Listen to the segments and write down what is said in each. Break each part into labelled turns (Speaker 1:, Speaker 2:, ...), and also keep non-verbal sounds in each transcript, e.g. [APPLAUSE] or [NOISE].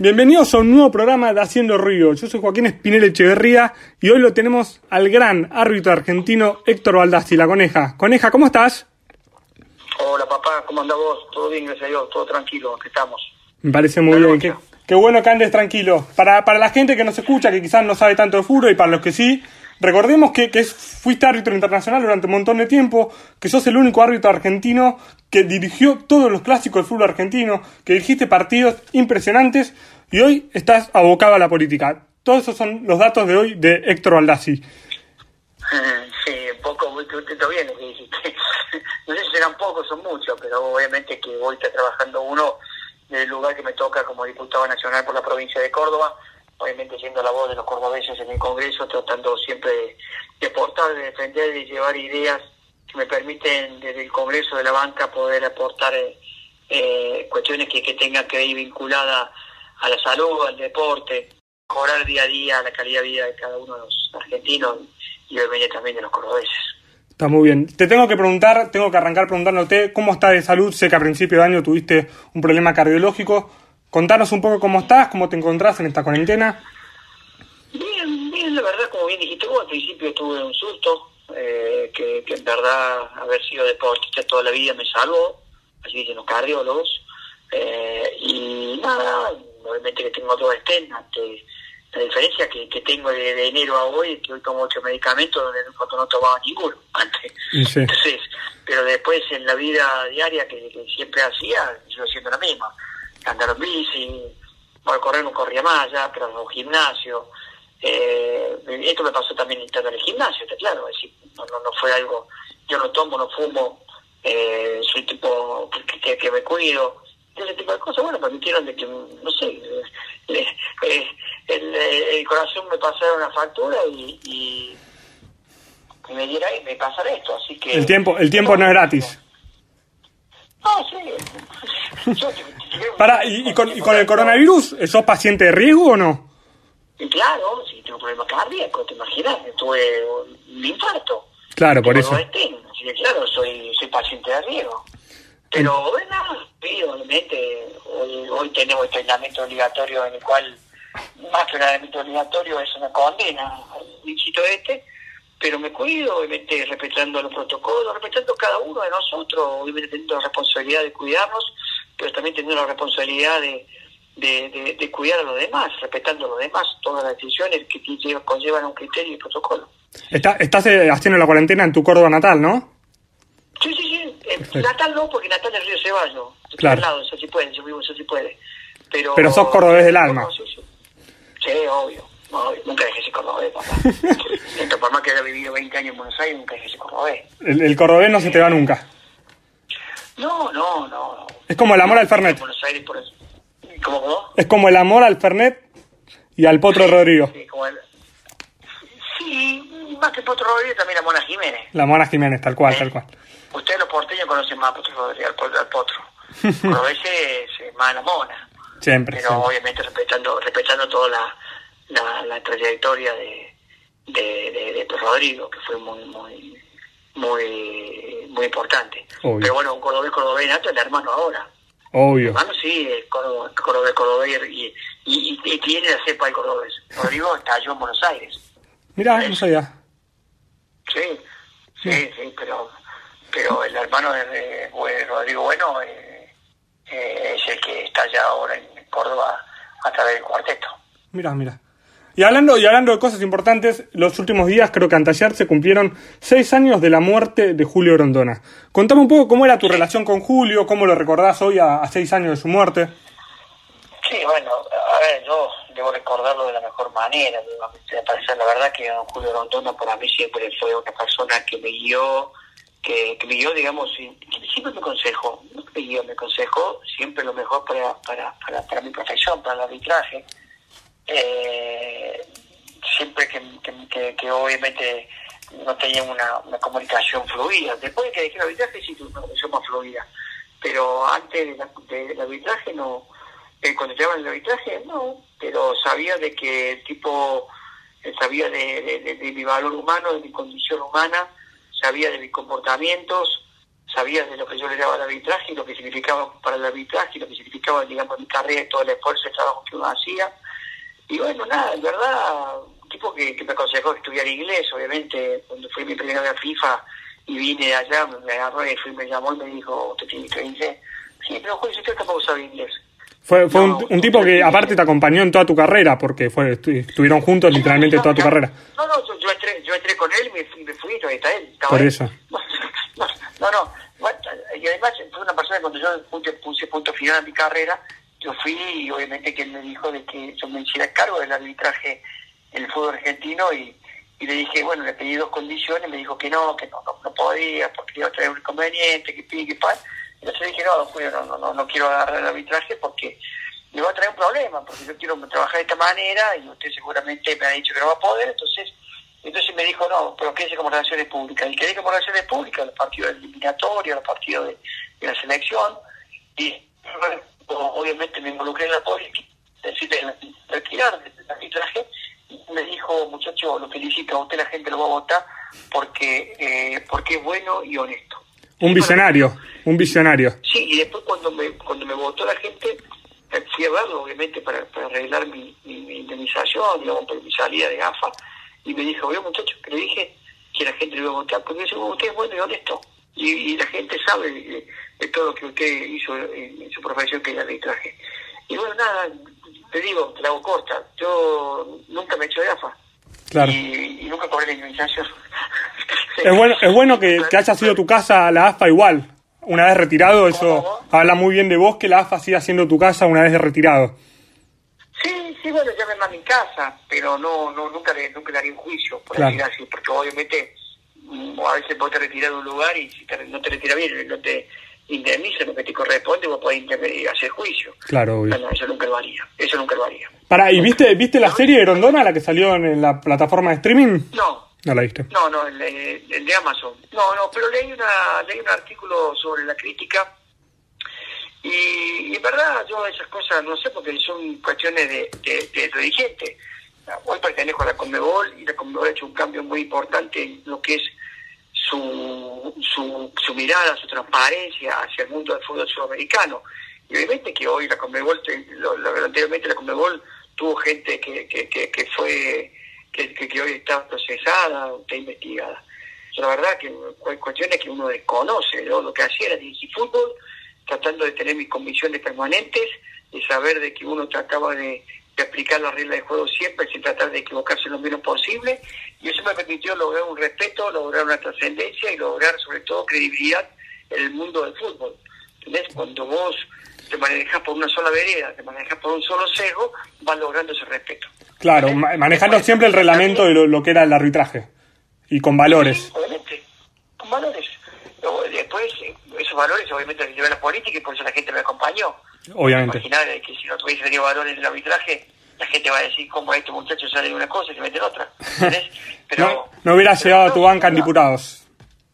Speaker 1: Bienvenidos a un nuevo programa de Haciendo Río. Yo soy Joaquín Espinel Echeverría y hoy lo tenemos al gran árbitro argentino Héctor Baldassi, la coneja. Coneja, ¿cómo estás?
Speaker 2: Hola papá, ¿cómo andás vos? Todo bien, gracias a Dios, todo tranquilo, aquí estamos.
Speaker 1: Me parece muy bien. Qué, qué, bueno que andes tranquilo. Para, para la gente que nos escucha, que quizás no sabe tanto de fútbol y para los que sí, recordemos que, que fuiste árbitro internacional durante un montón de tiempo, que sos el único árbitro argentino que dirigió todos los clásicos del fútbol argentino, que dirigiste partidos impresionantes y hoy estás abocado a la política. Todos esos son los datos de hoy de Héctor Baldassi. [LAUGHS]
Speaker 2: Sí, poco muy contento bien que dijiste. [LAUGHS] No sé si serán pocos o muchos, pero obviamente que hoy está trabajando uno en el lugar que me toca como diputado nacional por la provincia de Córdoba, obviamente siendo la voz de los cordobeses en el Congreso, tratando siempre de, de aportar, de defender y llevar ideas que me permiten desde el Congreso de la banca poder aportar eh, eh, cuestiones que, que tengan que ir vinculadas a la salud, al deporte, mejorar día a día la calidad de vida de cada uno de los argentinos y obviamente también de los cordobeses.
Speaker 1: Está muy bien. Te tengo que preguntar, tengo que arrancar preguntándote cómo estás de salud. Sé que a principio de año tuviste un problema cardiológico. Contanos un poco cómo estás, cómo te encontrás en esta cuarentena.
Speaker 2: Bien, bien, la verdad, como bien dijiste vos, al principio tuve un susto, eh, que, que, en verdad haber sido deportista toda la vida me salvó, así dicen los cardiólogos. Eh, y nada, obviamente que tengo dos estén ante la diferencia que, que tengo de, de, enero a hoy es que hoy tomo ocho medicamentos donde cuando no tomaba ninguno antes.
Speaker 1: Sí.
Speaker 2: Entonces, pero después en la vida diaria que, que siempre hacía, sigo haciendo la misma. Andar en bici, bueno, correr no corría más ya, pero no gimnasio. Eh, esto me pasó también estando en el gimnasio, está claro, es decir, no, no, no fue algo, yo no tomo, no fumo, eh, soy tipo que, que, me cuido, ese tipo de cosas, bueno, permitieron de que, no sé, eh, eh, el, el, corazón me pasara una factura y, y, me diera me pasara esto, así que...
Speaker 1: El tiempo, el tiempo no es gratis.
Speaker 2: No, sí. Yo,
Speaker 1: Para, ¿y, y, con, ¿y con el coronavirus sos paciente de riesgo o no?
Speaker 2: Y claro, si tengo problemas cardíacos, te imaginas, tuve un infarto.
Speaker 1: Claro, por eso.
Speaker 2: Así que claro, soy, soy paciente de riesgo. Pero bueno, sí, obviamente, hoy, hoy tenemos este aislamiento obligatorio en el cual, más que un aislamiento obligatorio, es una condena al bichito este, pero me cuido, obviamente respetando los protocolos, respetando cada uno de nosotros, obviamente teniendo la responsabilidad de cuidarnos, pero también teniendo la responsabilidad de, de, de, de cuidar a los demás, respetando a los demás, todas las decisiones que conllevan un criterio y protocolo.
Speaker 1: Está, estás eh, haciendo la cuarentena en tu Córdoba natal, ¿no?
Speaker 2: Sí, sí, sí. Natal no, porque Natal es Río Ceballos.
Speaker 1: Claro.
Speaker 2: Al lado, eso sí puede, yo vivo, eso sí puede. Pero,
Speaker 1: Pero sos cordobés del alma.
Speaker 2: No, sí, sí. sí, obvio. Nunca dejé ser cordobés, papá. Entonces, por más que haya vivido 20 años en Buenos Aires, nunca dejé cordobés.
Speaker 1: El, el cordobés no se te va nunca.
Speaker 2: No, no, no.
Speaker 1: Es como el amor al Fernet.
Speaker 2: En Buenos Aires, por eso. ¿Cómo, cómo?
Speaker 1: Es como el amor al Fernet y al Potro
Speaker 2: sí,
Speaker 1: Rodrigo.
Speaker 2: Sí, como el... sí, más que Potro Rodrigo, también la Mona Jiménez.
Speaker 1: La Mona Jiménez, tal cual,
Speaker 2: ¿Eh?
Speaker 1: tal cual.
Speaker 2: Ustedes los porteños conocen más a Potro Rodríguez, al, al Potro. Pero [LAUGHS] ese es más la Mona.
Speaker 1: Siempre.
Speaker 2: Pero
Speaker 1: siempre.
Speaker 2: obviamente respetando respetando toda la, la, la trayectoria de, de, de, de Rodrigo, que fue muy, muy, muy, muy importante.
Speaker 1: Obvio.
Speaker 2: Pero bueno, un cordobés cordobés nato es el hermano ahora.
Speaker 1: Obvio.
Speaker 2: Hermano sí, es cordobés, cordobés, cordobés y, y, y, y tiene la cepa del cordobés. Rodrigo estalló en Buenos Aires.
Speaker 1: Mirá, no sabía.
Speaker 2: Sí, sí, sí, pero pero el hermano de, Rodrigo Bueno eh, eh, es el que está ya ahora en Córdoba a través del cuarteto.
Speaker 1: Mira, mira. Y hablando, y hablando de cosas importantes, los últimos días, creo que anteayer, se cumplieron seis años de la muerte de Julio Grondona. Contame un poco cómo era tu relación con Julio, cómo lo recordás hoy a, a seis años de su muerte.
Speaker 2: Sí, bueno, a ver, yo debo recordarlo de la mejor manera. La verdad que don Julio Grondona para mí siempre fue una persona que me guió, que, que me guió, digamos, siempre me aconsejó, no me guió, me aconsejó siempre lo mejor para, para, para, para mi profesión, para el arbitraje. Eh, siempre que, que, obviamente no tenía una, comunicación fluida. Después de que dejé el arbitraje sí tuve una comunicación más fluida, pero antes del de, arbitraje no, eh, cuando estaba en el arbitraje no, pero sabía de que tipo, eh, sabía de mi valor humano, de mi condición humana, sabía de mis comportamientos, sabía de lo que yo le daba al arbitraje y lo que significaba para el arbitraje y lo que significaba, digamos, mi carrera y todo el esfuerzo, el trabajo que uno hacía. Y bueno, nada, en verdad, un tipo que, me aconsejó estudiar inglés, obviamente, cuando fui mi primera vez a FIFA y vine de allá, me agarró y fui, me llamó y me dijo, ¿usted tiene que inglés? Sí, pero Julio, usted tampoco sabe inglés.
Speaker 1: Fue, fue un, tipo que aparte te acompañó en toda tu carrera, porque fue estuvieron juntos literalmente toda tu carrera.
Speaker 2: No, no, yo, entré, yo entré con él y me, fui, me fui, ahí está él.
Speaker 1: Por eso. [LAUGHS]
Speaker 2: No, no, y además fue una persona cuando yo puse, punto final a mi carrera, yo fui y obviamente que él me dijo de que yo me hiciera cargo del arbitraje el fútbol argentino y, y le dije, bueno, le pedí dos condiciones, me dijo que no, que no, no, podía, porque iba a traer un inconveniente, que pide, que pan. Entonces dije, no, Julio, no, no, no, quiero agarrar el arbitraje porque me va a traer un problema, porque yo quiero trabajar de esta manera y usted seguramente me ha dicho que no va a poder, entonces entonces me dijo, no, pero quédese como relaciones públicas. Y quedé como relaciones públicas, los partidos eliminatorios, los partidos de, la selección, y obviamente me involucré en la política, decirle retirar del arbitraje, y me dijo, muchacho, lo felicito, a usted la gente lo va a votar porque, eh, porque es bueno y honesto.
Speaker 1: Un visionario, un visionario.
Speaker 2: Sí, y después cuando me, cuando me votó la gente, eh, fui a verlo, obviamente, para, para arreglar mi, mi, indemnización, digamos, por mi salida de AFA, y me dijo, veo muchachos, que le dije que la gente lo iba a votar, porque yo usted es bueno y honesto, y, la gente sabe de, todo lo que usted hizo en, su profesión, que es el arbitraje. Y bueno, nada, te digo, te la hago corta, yo nunca me he hecho de AFA.
Speaker 1: Claro.
Speaker 2: Y, nunca cobré la [LAUGHS] indemnización.
Speaker 1: es bueno, es bueno que, que haya sido tu casa la AFA igual. Una vez retirado, eso habla muy bien de vos que la AFA siga siendo tu casa una vez de retirado.
Speaker 2: Sí, sí, bueno, ya me a mi casa, pero no, no nunca le, nunca le haría un juicio, por decir así, porque obviamente mm, a veces vos te retirar de un lugar y si no te retira bien, no te indemniza lo que te corresponde, vos podés hacer juicio.
Speaker 1: Claro, obvio.
Speaker 2: eso nunca lo haría, eso nunca lo haría.
Speaker 1: Para, ¿y viste, viste la serie de Rondona, la que salió en la plataforma de streaming?
Speaker 2: No.
Speaker 1: ¿No la viste?
Speaker 2: No, no, el, el de Amazon. No, no, pero leí, una, leí un artículo sobre la crítica y, en verdad yo esas cosas no sé porque son cuestiones de, de, dirigente. Hoy pertenezco a la Conmebol y la Conmebol ha hecho un cambio muy importante en lo que es su, su, su mirada, su transparencia hacia el mundo del fútbol sudamericano. Y obviamente que hoy la Conmebol, lo, anteriormente la Conmebol tuvo gente que, que, que, fue, que, que, hoy está procesada, está investigada. la verdad que hay cuestiones que uno desconoce, lo que hacía era dirigir fútbol tratando de tener mis convicciones permanentes, de saber de que uno trataba de, aplicar las reglas de juego siempre sin tratar de equivocarse lo menos posible y eso me permitió lograr un respeto, lograr una trascendencia y lograr sobre todo credibilidad en el mundo del fútbol. ¿Entendés? Cuando vos te manejas por una sola vereda, te manejas por un solo sesgo, vas logrando ese respeto.
Speaker 1: Claro, manejando siempre el reglamento de lo, que era el arbitraje y con valores.
Speaker 2: obviamente, con valores. Después, esos valores obviamente los llevé a la política y por eso la gente me acompañó.
Speaker 1: Obviamente.
Speaker 2: Imaginar que si no tuviese tenido valores en el arbitraje, la gente va a decir cómo este muchacho sale de una cosa y se mete en otra. [LAUGHS]
Speaker 1: Pero, no, hubiera llegado a tu banca en diputados.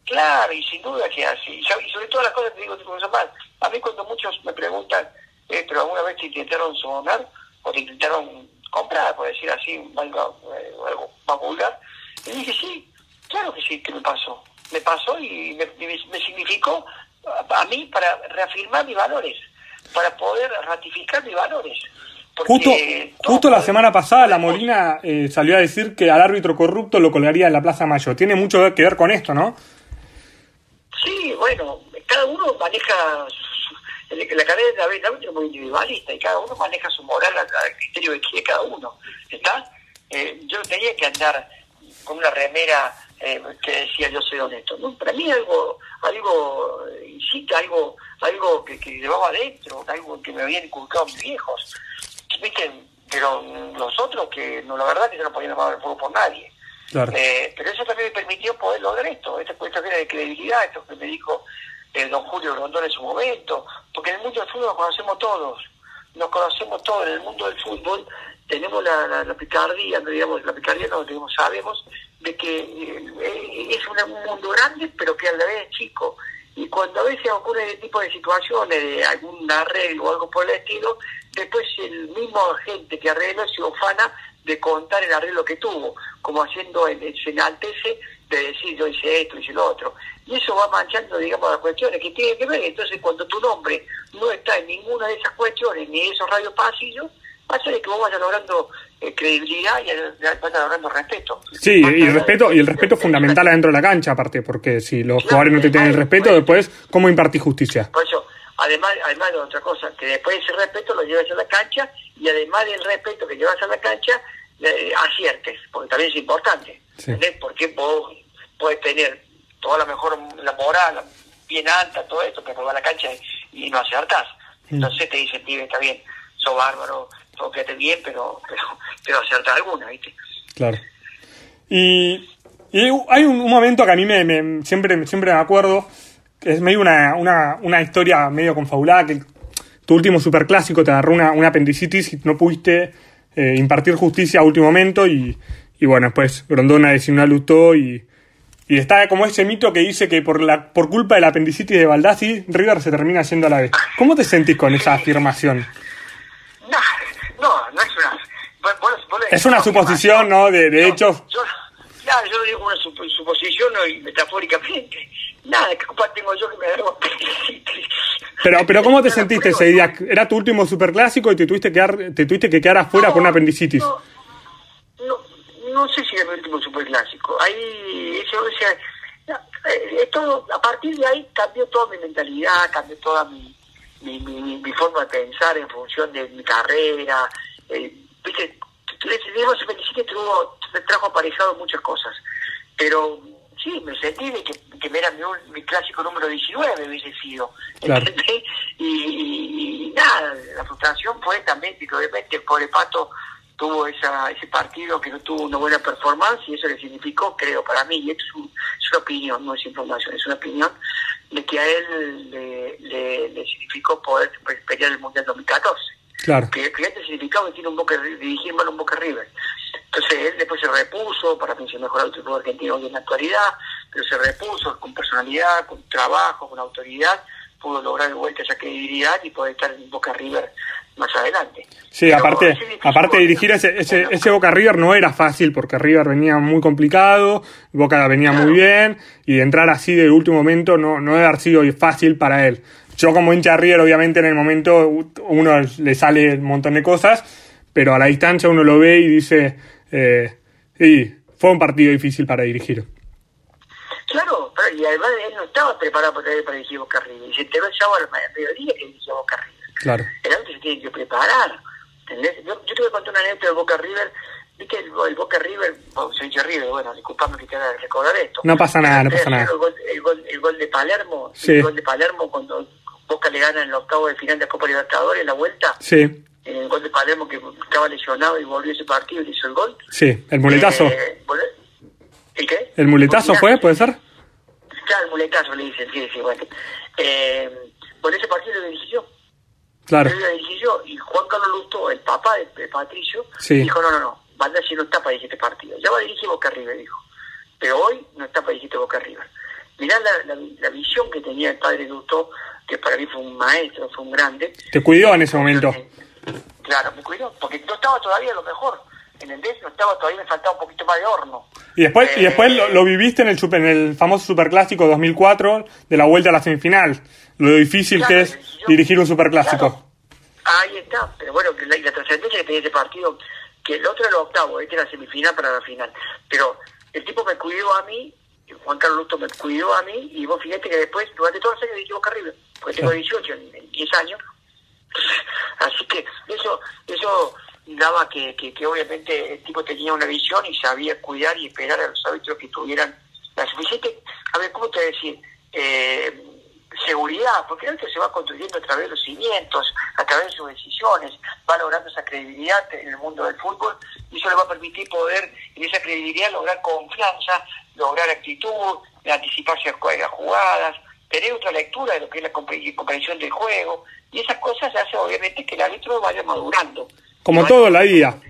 Speaker 2: Claro, y sin duda que así. Y sobre todas las cosas que digo, mal. A mí cuando muchos me preguntan, eh, pero alguna vez te intentaron sonar o te intentaron comprar, por decir así, algo, eh, algo más vulgar, y dije, sí, claro que sí, que me pasó. Me pasó y me significó a mí para reafirmar mis valores, para poder ratificar mis valores.
Speaker 1: Justo, justo la semana pasada la Molina eh, salió a decir que al árbitro corrupto lo colgaría en la Plaza Mayo. Tiene mucho que ver con esto, ¿no?
Speaker 2: Sí, bueno, cada uno maneja la carrera del árbitro es muy individualista y cada uno maneja su moral al, criterio de cada uno. ¿Está? Eh, yo tenía que andar con una remera eh, que decía yo soy honesto. ¿no? Para mí algo, algo incita, algo, algo que, que llevaba adentro, algo que me habían inculcado mis viejos. ¿Viste? Pero los otros que no, la verdad que yo no podía tomar el fuego por nadie. Eh, pero eso también me permitió poder lograr esto, esta cuestión de credibilidad, esto que me dijo el don Julio Rondón en su momento, porque en el mundo del fútbol nos conocemos todos, nos conocemos todos, en el mundo del fútbol tenemos la, la, picardía, no digamos la picardía, no digamos, sabemos de que eh, es un mundo grande, pero que a la vez es chico. Y cuando a veces ocurre ese tipo de situaciones, de algún arreglo o algo por el estilo, después el mismo agente que arregla se ofana de contar el arreglo que tuvo, como haciendo, se enaltece de decir yo hice esto, hice lo otro. Y eso va manchando, digamos, las cuestiones que tienen que ver. Entonces, cuando tu nombre no está en ninguna de esas cuestiones, ni esos radios pasillos, ser que vos vayas logrando eh, credibilidad y vayas logrando respeto.
Speaker 1: Sí, y respeto y el respeto es fundamental adentro de la cancha, aparte, porque si los jugadores no te tienen el respeto, después, ¿cómo impartís justicia?
Speaker 2: Por eso, además, además de otra cosa, que después ese respeto lo llevas a la cancha y además del respeto que llevas a la cancha, eh, aciertes, porque también es importante. Porque vos puedes tener toda la mejor, la moral bien alta, todo esto, pero va a la cancha y, no acertás. Mm. Entonces te dicen, pibe, está bien, sos bárbaro, todo quédate bien, pero, pero, pero acerta alguna, ¿viste?
Speaker 1: Claro. Y, y hay un, momento que a mí me, siempre, siempre me acuerdo, que es medio una, una, una historia medio confabulada, que tu último superclásico te agarró una, una apendicitis y no pudiste eh, impartir justicia a último momento y, y bueno, después Grondona designó a y, y está como ese mito que dice que por la por culpa de la apendicitis de Baldassi, River se termina yendo a la vez. ¿Cómo te sentís con esa afirmación?
Speaker 2: No, no, no es una...
Speaker 1: es una suposición, ¿no? De, de hecho...
Speaker 2: Yo, claro, yo lo digo una suposición y metafóricamente. Nada, ¿qué culpa tengo yo que me agarro apendicitis?
Speaker 1: Pero, pero ¿cómo te sentiste ese día? Era tu último superclásico y te tuviste que quedar, te tuviste que quedar afuera con una apendicitis.
Speaker 2: No, no, no, sé si era mi último superclásico. Ahí, eso, o sea, eh, todo, a partir de ahí cambió toda mi mentalidad, cambió toda mi, mi, mi, forma de pensar en función de mi carrera. Eh, Viste, ese apendicitis trajo aparejado muchas cosas. Pero sí, me sentí de que, que era mi, mi clásico número 19 hubiese sido. Y, nada, la frustración fue también que obviamente el pobre Pato tuvo esa, ese partido que no tuvo una buena performance y eso le significó, creo, para mí, y esto es, una opinión, no es información, es una opinión, de que a él le, le, significó poder pelear el Mundial 2014.
Speaker 1: Claro.
Speaker 2: Significado que tiene un Boca, dirigir mal un Boca River. Entonces él después se repuso, para mí se mejoró el fútbol argentino hoy en la actualidad, pero se repuso con personalidad, con trabajo, con autoridad, pudo lograr de vuelta esa credibilidad y poder estar en Boca River más adelante.
Speaker 1: Sí, aparte, aparte de dirigir ese, ese, ese, Boca River no era fácil porque River venía muy complicado, Boca venía muy bien y entrar así de último momento no, no debe haber sido fácil para él. Yo como hincha River obviamente en el momento uno le sale un montón de cosas, pero a la distancia uno lo ve y dice eh, sí, fue un partido difícil para dirigir.
Speaker 2: Claro, pero, y además él no estaba preparado para, para dirigir Boca River. Y se enteró el sábado al mediodía que dirigía Boca River.
Speaker 1: Claro.
Speaker 2: El otro se tiene que preparar. ¿entendés? Yo, yo te voy a contar una anécdota de Boca River. Viste el, el Boca River, bueno, se dice River, bueno, disculpame que te haga recordar esto.
Speaker 1: No pasa nada, no pasa nada.
Speaker 2: El gol, el gol, el gol de Palermo,
Speaker 1: sí.
Speaker 2: el gol de Palermo cuando Boca le gana en el octavo de final de la Copa Libertadores, la vuelta.
Speaker 1: Sí
Speaker 2: el gol de Palermo que estaba lesionado y volvió ese partido y hizo el gol.
Speaker 1: Sí, el muletazo.
Speaker 2: Eh, ¿El qué?
Speaker 1: ¿El muletazo fue? ¿Puede ser?
Speaker 2: Claro, el muletazo le dicen, sí, sí, bueno. Eh, bueno, ese partido lo dirigí yo.
Speaker 1: Claro.
Speaker 2: Lo dirigí yo y Juan Carlos Lusto, el papá de, Patricio,
Speaker 1: sí.
Speaker 2: dijo, no, no, no, Banda si no está para dirigir este partido. Ya va a dirigir Boca River, dijo. Pero hoy no está para dirigir este Boca River. Mirá la, la, la, visión que tenía el padre Lusto, que para mí fue un maestro, fue un grande.
Speaker 1: Te cuidó en ese momento.
Speaker 2: Claro, me cuidó, porque no estaba todavía lo mejor. En el no estaba todavía, me faltaba un poquito más de horno.
Speaker 1: Y después, y después lo, lo, viviste en el, super, en el famoso Superclásico 2004, de la vuelta a la semifinal. Lo difícil
Speaker 2: claro,
Speaker 1: que es
Speaker 2: yo,
Speaker 1: dirigir un Superclásico.
Speaker 2: Claro. Ahí está, pero bueno, la, la trascendencia que tenía ese partido, que el otro era el octavo, este era la semifinal para la final. Pero el tipo me cuidó a mí, Juan Carlos Lusto me cuidó a mí, y vos fíjate que después, durante todos los años, dirigí Boca River, porque tengo 18, en 10 años, Así que eso eso daba que, que, que, obviamente el tipo tenía una visión y sabía cuidar y esperar a los árbitros que tuvieran la suficiente, a ver, ¿cómo te decir? Eh, seguridad, porque el se va construyendo a través de los cimientos, a través de sus decisiones, va logrando esa credibilidad en el mundo del fútbol y eso le va a permitir poder, en esa credibilidad, lograr confianza, lograr actitud, anticiparse a las jugadas, tener otra lectura de lo que es la comprensión del juego, y esas cosas hacen obviamente que el árbitro vaya madurando.
Speaker 1: Como todo la vida.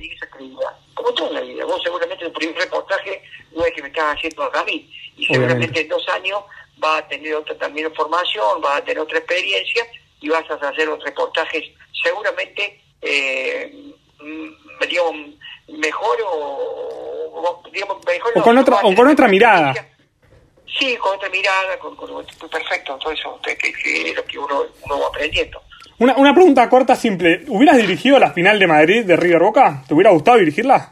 Speaker 2: Como todo la vida. Vos seguramente el primer reportaje no es que me estás haciendo a mí, y seguramente en dos años vas a tener otra también formación, vas a tener otra experiencia y vas a hacer otros reportajes seguramente, eh, digamos, mejor o, digamos, mejor
Speaker 1: o con otra o con otra mirada.
Speaker 2: sí con otra mirada con, perfecto todo eso que, es lo que uno, uno va aprendiendo.
Speaker 1: Una, una pregunta corta simple. Hubieras dirigido la final de Madrid de River Boca te hubiera gustado dirigirla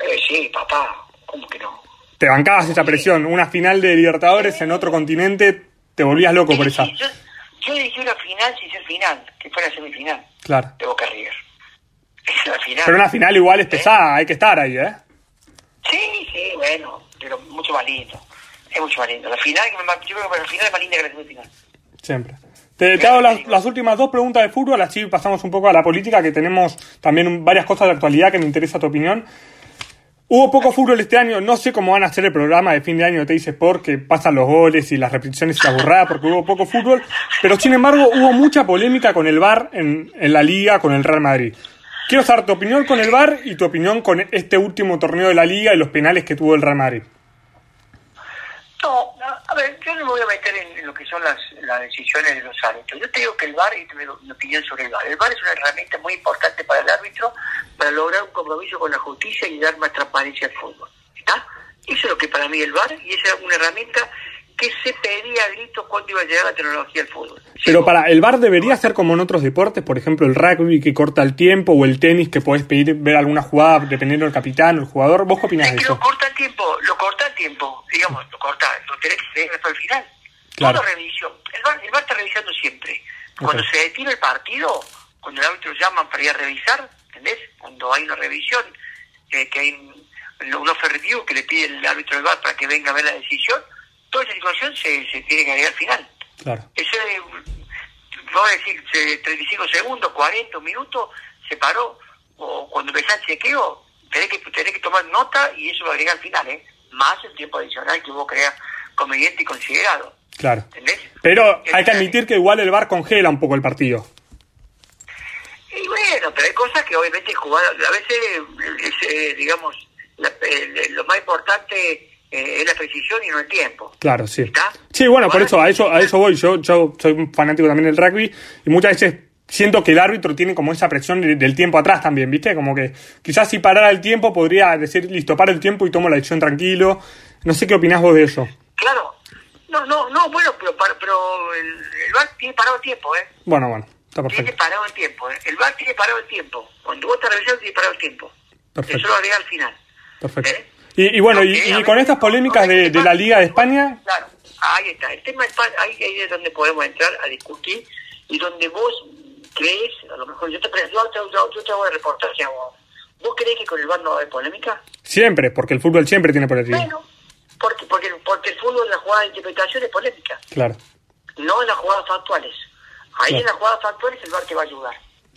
Speaker 2: eh, sí papá cómo que no
Speaker 1: te bancabas esa presión. Una final de Libertadores en otro continente te volvías loco por esa.
Speaker 2: yo, yo dirigí una final sin ser final que fuera semifinal
Speaker 1: claro.
Speaker 2: de Boca River
Speaker 1: pero una final igual es ¿Eh? pesada, hay que estar ahí, ¿eh?
Speaker 2: Sí, sí, bueno, pero mucho más lindo. Es mucho más lindo. La final, yo creo que la final es más linda que la semifinal.
Speaker 1: Siempre. Te, hago las, últimas dos preguntas de fútbol, así pasamos un poco a la política, que tenemos también varias cosas de actualidad que me interesa tu opinión. Hubo poco fútbol este año, no sé cómo van a hacer el programa de fin de año, te dice porque pasan los goles y las repeticiones y la burrada, porque hubo poco fútbol, pero sin embargo hubo mucha polémica con el VAR en, en la liga, con el Real Madrid. Quiero saber tu opinión con el VAR y tu opinión con este último torneo de la Liga y los penales que tuvo el Real Madrid.
Speaker 2: No, a ver, yo no me voy a meter en, lo que son las, decisiones de los árbitros. Yo te digo que el VAR, y te mi opinión sobre el VAR, el VAR es una herramienta muy importante para el árbitro para lograr un compromiso con la justicia y dar más transparencia al fútbol. ¿Está? Eso es lo que para mí el VAR y esa es una herramienta que se pedía a gritos cuando iba a llegar la tecnología al fútbol.
Speaker 1: Pero para el bar debería ser como en otros deportes, por ejemplo el rugby que corta el tiempo o el tenis que podés pedir ver alguna jugada dependiendo del capitán o el jugador. ¿Vos qué opinás de eso?
Speaker 2: Lo corta el tiempo, lo corta el tiempo, digamos, lo corta, lo tenés que ver hasta el final. Claro. revisión. El bar, el bar está revisando siempre. Cuando se detiene el partido, cuando el árbitro llaman para ir a revisar, ¿entendés? Cuando hay una revisión, eh, que hay un, un offer review que le pide el árbitro del bar para que venga a ver la decisión, toda esa situación se, se tiene que agregar al final.
Speaker 1: Claro.
Speaker 2: Ese, voy a decir, 35 segundos, 40 minutos, se paró, o cuando empezás el chequeo, tenés que, tenés que tomar nota y eso lo agrega al final, ¿eh? Más el tiempo adicional que vos creas conveniente y considerado.
Speaker 1: Claro. ¿Entendés? Pero hay que admitir que igual el VAR congela un poco el partido.
Speaker 2: Y bueno, pero hay cosas que obviamente jugar, a veces, eh, digamos, lo más importante eh, es la precisión y no el tiempo.
Speaker 1: Claro, sí. Sí, bueno, por eso a eso a eso voy. Yo yo soy un fanático también del rugby y muchas veces siento que el árbitro tiene como esa presión del tiempo atrás también, ¿viste? Como que quizás si parara el tiempo podría decir, listo, para el tiempo y tomo la decisión tranquilo. No sé qué opinás vos de eso.
Speaker 2: Claro. No, no, no, bueno, pero, pero el, el VAR tiene parado el tiempo, ¿eh?
Speaker 1: Bueno, bueno, está perfecto.
Speaker 2: Tiene parado el tiempo, ¿eh? El VAR tiene parado el tiempo. Cuando vos estás revisando tiene parado el tiempo. Perfecto. Eso lo agrega al final.
Speaker 1: Perfecto. ¿Eh? Y, bueno, y, con estas polémicas de, la Liga de España...
Speaker 2: Claro, ahí está. El tema España, ahí, es donde podemos entrar a discutir y donde vos crees, a lo mejor yo te, yo, yo, yo te hago el reportaje a vos. ¿Vos crees que con el VAR no va a haber polémica?
Speaker 1: Siempre, porque el fútbol siempre tiene polémica.
Speaker 2: Bueno, porque, porque, porque el fútbol, la jugada de interpretación es polémica.
Speaker 1: Claro.
Speaker 2: No en las jugadas factuales. Ahí en las jugadas factuales el VAR te va a ayudar.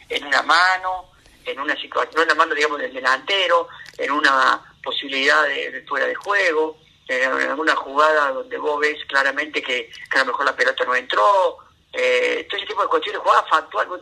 Speaker 2: En una mano, en una situación, no en la mano, digamos, del delantero, en una posibilidad de, fuera de juego, en alguna jugada donde vos ves claramente que, a lo mejor la pelota no entró, eh, todo ese tipo de cuestiones, jugadas factuales,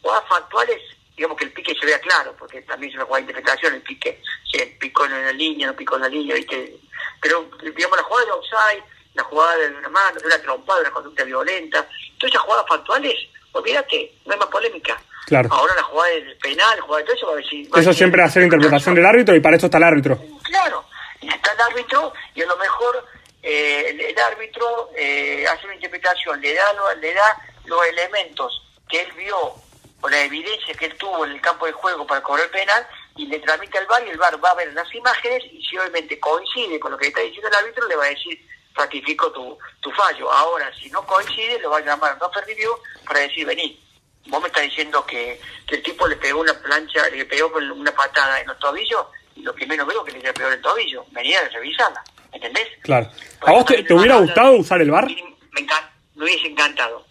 Speaker 2: jugadas factuales, digamos que el pique se vea claro, porque también es una jugada de interpretación, el pique, si picó en la línea, no picó en la línea, ¿viste? pero digamos la jugada de outside, la jugada de una mano, de una trompada, de una conducta violenta, todas esas jugadas factuales, olvídate, no hay más polémica.
Speaker 1: Claro.
Speaker 2: Ahora la jugada del penal, jugada de todo eso va a decir...
Speaker 1: eso siempre va a ser interpretación del árbitro y para eso está el árbitro.
Speaker 2: Claro, y está el árbitro y a lo mejor eh, el, árbitro eh, hace una interpretación, le da, le da los elementos que él vio o la evidencia que él tuvo en el campo de juego para cobrar el penal y le transmite al VAR y el VAR va a ver las imágenes y si obviamente coincide con lo que está diciendo el árbitro le va a decir ratifico tu, tu fallo. Ahora, si no coincide, lo va a llamar a no perdido para decir vení vos me estás diciendo que, el tipo le pegó una plancha, le pegó con una patada en los tobillos, y lo que menos veo que le pegó en el tobillo. Venía a revisarla, ¿entendés?
Speaker 1: Claro. ¿A vos te, hubiera gustado usar el bar?
Speaker 2: Me, me hubiese encantado.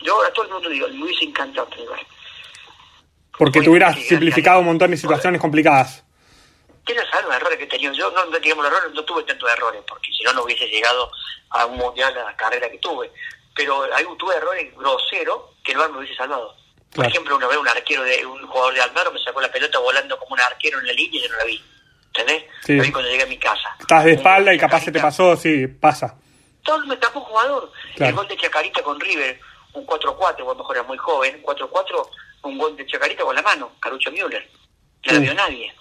Speaker 2: Yo a todo el mundo digo, me hubiese encantado el bar.
Speaker 1: Porque te hubieras simplificado un montón de situaciones complicadas.
Speaker 2: ¿Quién no sabe los errores que he tenido? Yo no, digamos, errores, no tuve tantos errores, porque si no, no hubiese llegado a un mundial a la carrera que tuve pero hay, tuve errores groseros que el VAR me hubiese salvado. Por ejemplo, una vez un arquero de un jugador de Almaro me sacó la pelota volando como un arquero en la línea y yo no la vi. ¿Entendés? Sí. vi cuando llegué a mi casa.
Speaker 1: Estás de espalda y capaz se te pasó, sí, pasa.
Speaker 2: Todo me tapó un jugador. El gol de Chacarita con River, un 4-4, o a lo mejor era muy joven, 4-4, un gol de Chacarita con la mano, Carucho Müller. No la vio nadie.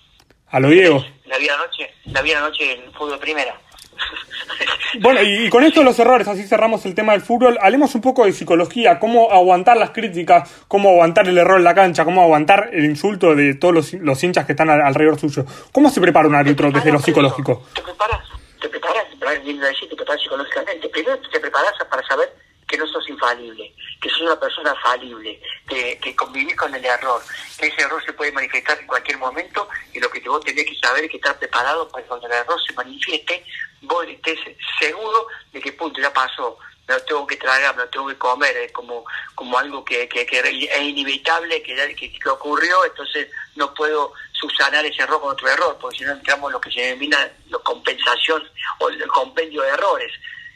Speaker 1: A lo Diego.
Speaker 2: La vi anoche, la vi anoche en fútbol primera. [LAUGHS]
Speaker 1: Bueno, y, con esto los errores, así cerramos el tema del fútbol. Hablemos un poco de psicología, cómo aguantar las críticas, cómo aguantar el error en la cancha, cómo aguantar el insulto de todos los, los hinchas que están alrededor suyo. ¿Cómo se prepara un árbitro desde lo psicológico?
Speaker 2: Te preparas, te preparas, te preparas, te preparas psicológicamente. Primero te preparas para saber que no sos infalible, que sos una persona falible, que, que convivís con el error, que ese error se puede manifestar en cualquier momento y lo que vos tenés que saber es que estar preparado para que cuando el error se manifieste, vos estés seguro de que punto ya pasó, me lo tengo que tragar, me lo tengo que comer, es como, como algo que, que, es inevitable, que, que, ocurrió, entonces no puedo subsanar ese error con otro error, porque si no entramos en lo que se denomina la compensación o el compendio de errores.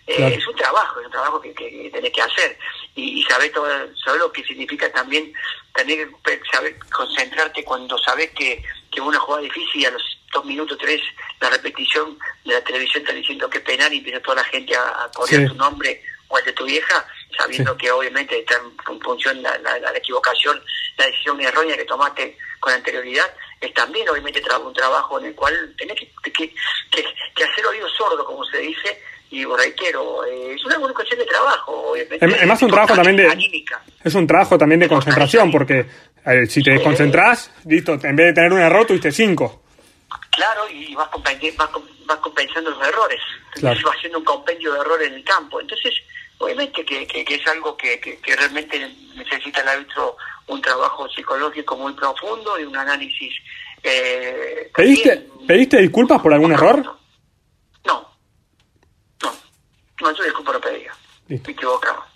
Speaker 2: Eh, es un trabajo, es un trabajo que, que, tenés que hacer. Y, y saber todo, saber lo que significa también tener que saber concentrarte cuando sabes que, que una jugada difícil y a los dos minutos, tres, la repetición de la televisión está diciendo que penal y empieza toda la gente a, a tu nombre o el de tu vieja, sabiendo que obviamente está en función de la, la, equivocación, la decisión errónea que tomaste con anterioridad, es también obviamente un trabajo en el cual tenés que, que, que, que hacer oído sordo, como se dice, y reitero, eh, es una cuestión de trabajo, obviamente. Es,
Speaker 1: más un trabajo también de... Es un trabajo también de concentración, porque eh, si te desconcentrás, listo, en vez de tener un error, tuviste cinco.
Speaker 2: Claro, y vas, vas, compensando los errores. Vas haciendo un compendio de errores en el campo. Entonces, obviamente que, que, es algo que, que, realmente necesita el árbitro un trabajo psicológico muy profundo y un análisis. Eh,
Speaker 1: ¿Pediste, ¿Pediste disculpas por algún error?
Speaker 2: No, yo disculpa no Me equivocaba.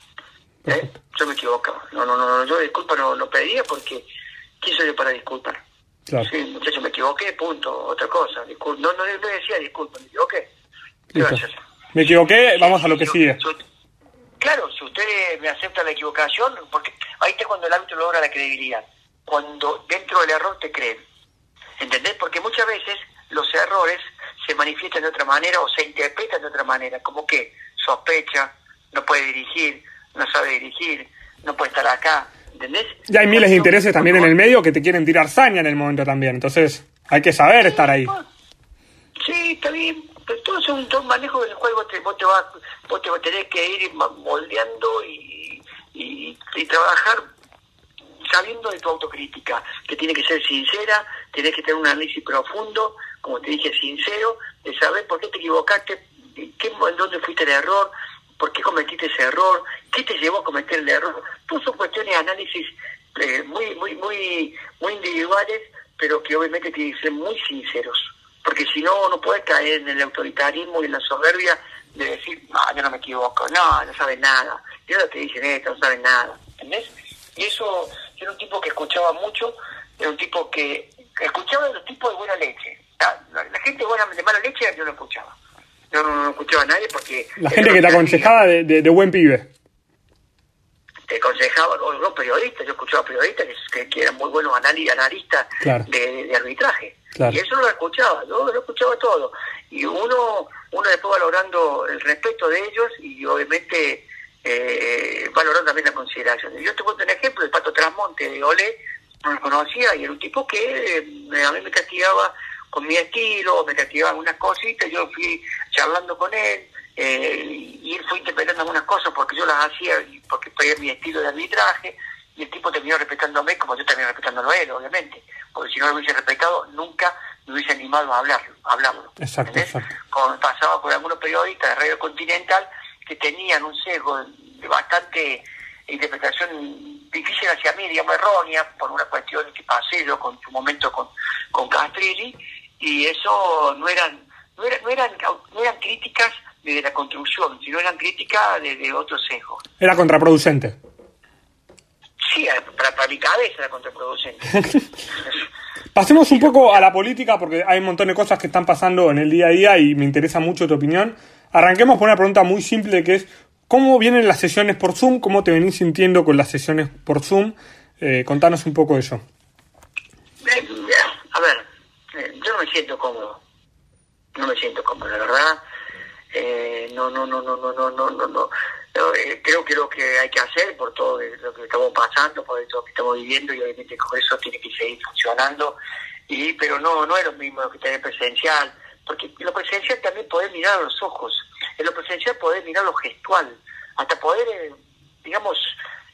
Speaker 2: ¿Eh? Yo me equivocaba. No, no, no, yo disculpa no, no pedía porque ¿quién soy yo para disculpar? Claro. Sí, muchacho, me equivoqué, punto, otra cosa. no, no, no decía disculpa, me equivoqué.
Speaker 1: Gracias. Me equivoqué, vamos a lo que sigue.
Speaker 2: claro, si usted me acepta la equivocación, porque ahí está cuando el árbitro logra la credibilidad. Cuando dentro del error te creen. ¿Entendés? Porque muchas veces los errores se manifiestan de otra manera o se interpretan de otra manera, como que sospecha, no puede dirigir, no sabe dirigir, no puede estar acá, ¿entendés?
Speaker 1: Y hay miles de intereses también en el medio que te quieren tirar saña en el momento también, entonces hay que saber estar ahí.
Speaker 2: Sí, está bien, pero todo es un, manejo del cual vos te, vos te, vas, vos te tenés que ir moldeando y, y, y trabajar sabiendo de tu autocrítica, que tiene que ser sincera, tenés que tener un análisis profundo, como te dije, sincero, de saber por qué te equivocaste, qué, en dónde fuiste el error, por qué cometiste ese error, qué te llevó a cometer el error. Todas son cuestiones de análisis eh, muy, muy, muy, muy individuales, pero que obviamente tienen que ser muy sinceros. Porque si no, no puedes caer en el autoritarismo y en la soberbia de decir, no, yo no me equivoco, no, no sabes nada, yo no te dicen esto, no sabes nada, ¿entendés? Y eso, yo era un tipo que escuchaba mucho, era un tipo que escuchaba los tipos de buena leche. La, gente buena, de mala leche yo no escuchaba no, no, escuchaba a nadie porque...
Speaker 1: La gente que te aconsejaba de, de, buen pibe.
Speaker 2: Te aconsejaba, los periodistas, yo escuchaba periodistas que, que eran muy buenos analistas de, arbitraje. Y eso no lo escuchaba, yo lo escuchaba todo. Y uno, uno después valorando el respeto de ellos y obviamente eh, valorando también la consideración. Yo te cuento un ejemplo, el Pato Trasmonte de Ole, no lo conocía y era un tipo que eh, a mí me castigaba con mi estilo, me castigaban unas cositas, yo fui charlando con él, eh, y él fue interpretando algunas cosas porque yo las hacía, porque fue mi estilo de arbitraje, y el tipo terminó respetándome como yo terminé respetándolo a él, obviamente, porque si no lo hubiese respetado, nunca me hubiese animado a hablarlo. A hablarlo
Speaker 1: exacto, exacto.
Speaker 2: Como pasaba por algunos periodistas de Radio Continental que tenían un sesgo de bastante interpretación difícil hacia mí, digamos errónea, por una cuestión que pasé yo con su momento con, con Castrilli, y eso no eran no, eran, no, eran, no eran críticas de la construcción, sino eran críticas de, de otros sesgos.
Speaker 1: Era contraproducente.
Speaker 2: Sí, para, para mi cabeza era contraproducente. [LAUGHS]
Speaker 1: Pasemos un poco a la política porque hay un montón de cosas que están pasando en el día a día y me interesa mucho tu opinión. Arranquemos por una pregunta muy simple que es ¿cómo vienen las sesiones por Zoom? ¿Cómo te venís sintiendo con las sesiones por Zoom? Eh, contanos un poco eso.
Speaker 2: Eh, a ver, yo no me siento cómodo. No me siento cómodo, la verdad. Eh, no, no, no, no, no, no, no, no, no. Eh, creo que lo que hay que hacer por todo lo que estamos pasando, por todo lo que estamos viviendo y obviamente con eso tiene que seguir funcionando. y pero no no es lo mismo que tener presencial, porque en lo presencial también poder mirar a los ojos, en lo presencial poder mirar lo gestual, hasta poder, eh, digamos,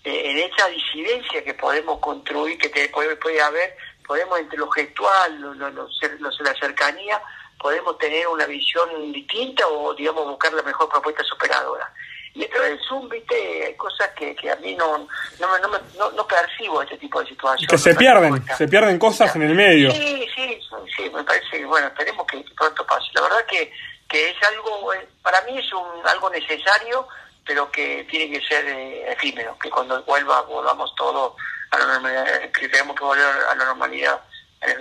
Speaker 2: en esa disidencia que podemos construir, que te, puede, puede haber, podemos entre lo gestual, lo, lo, lo, la cercanía, podemos tener una visión distinta o, digamos, buscar la mejor propuesta superadora. Y esto del Zoom, viste, hay cosas que, que a mí no, no, no, no, no percibo este tipo de situaciones.
Speaker 1: Que se pierden, se pierden cosas en el medio.
Speaker 2: Sí, sí, sí, me parece que, bueno, esperemos que pronto pase. La verdad que, que es algo, eh, para mí es un, algo necesario, pero que tiene que ser eh, efímero, que cuando vuelva, volvamos todo a la normalidad, que tenemos que volver a la normalidad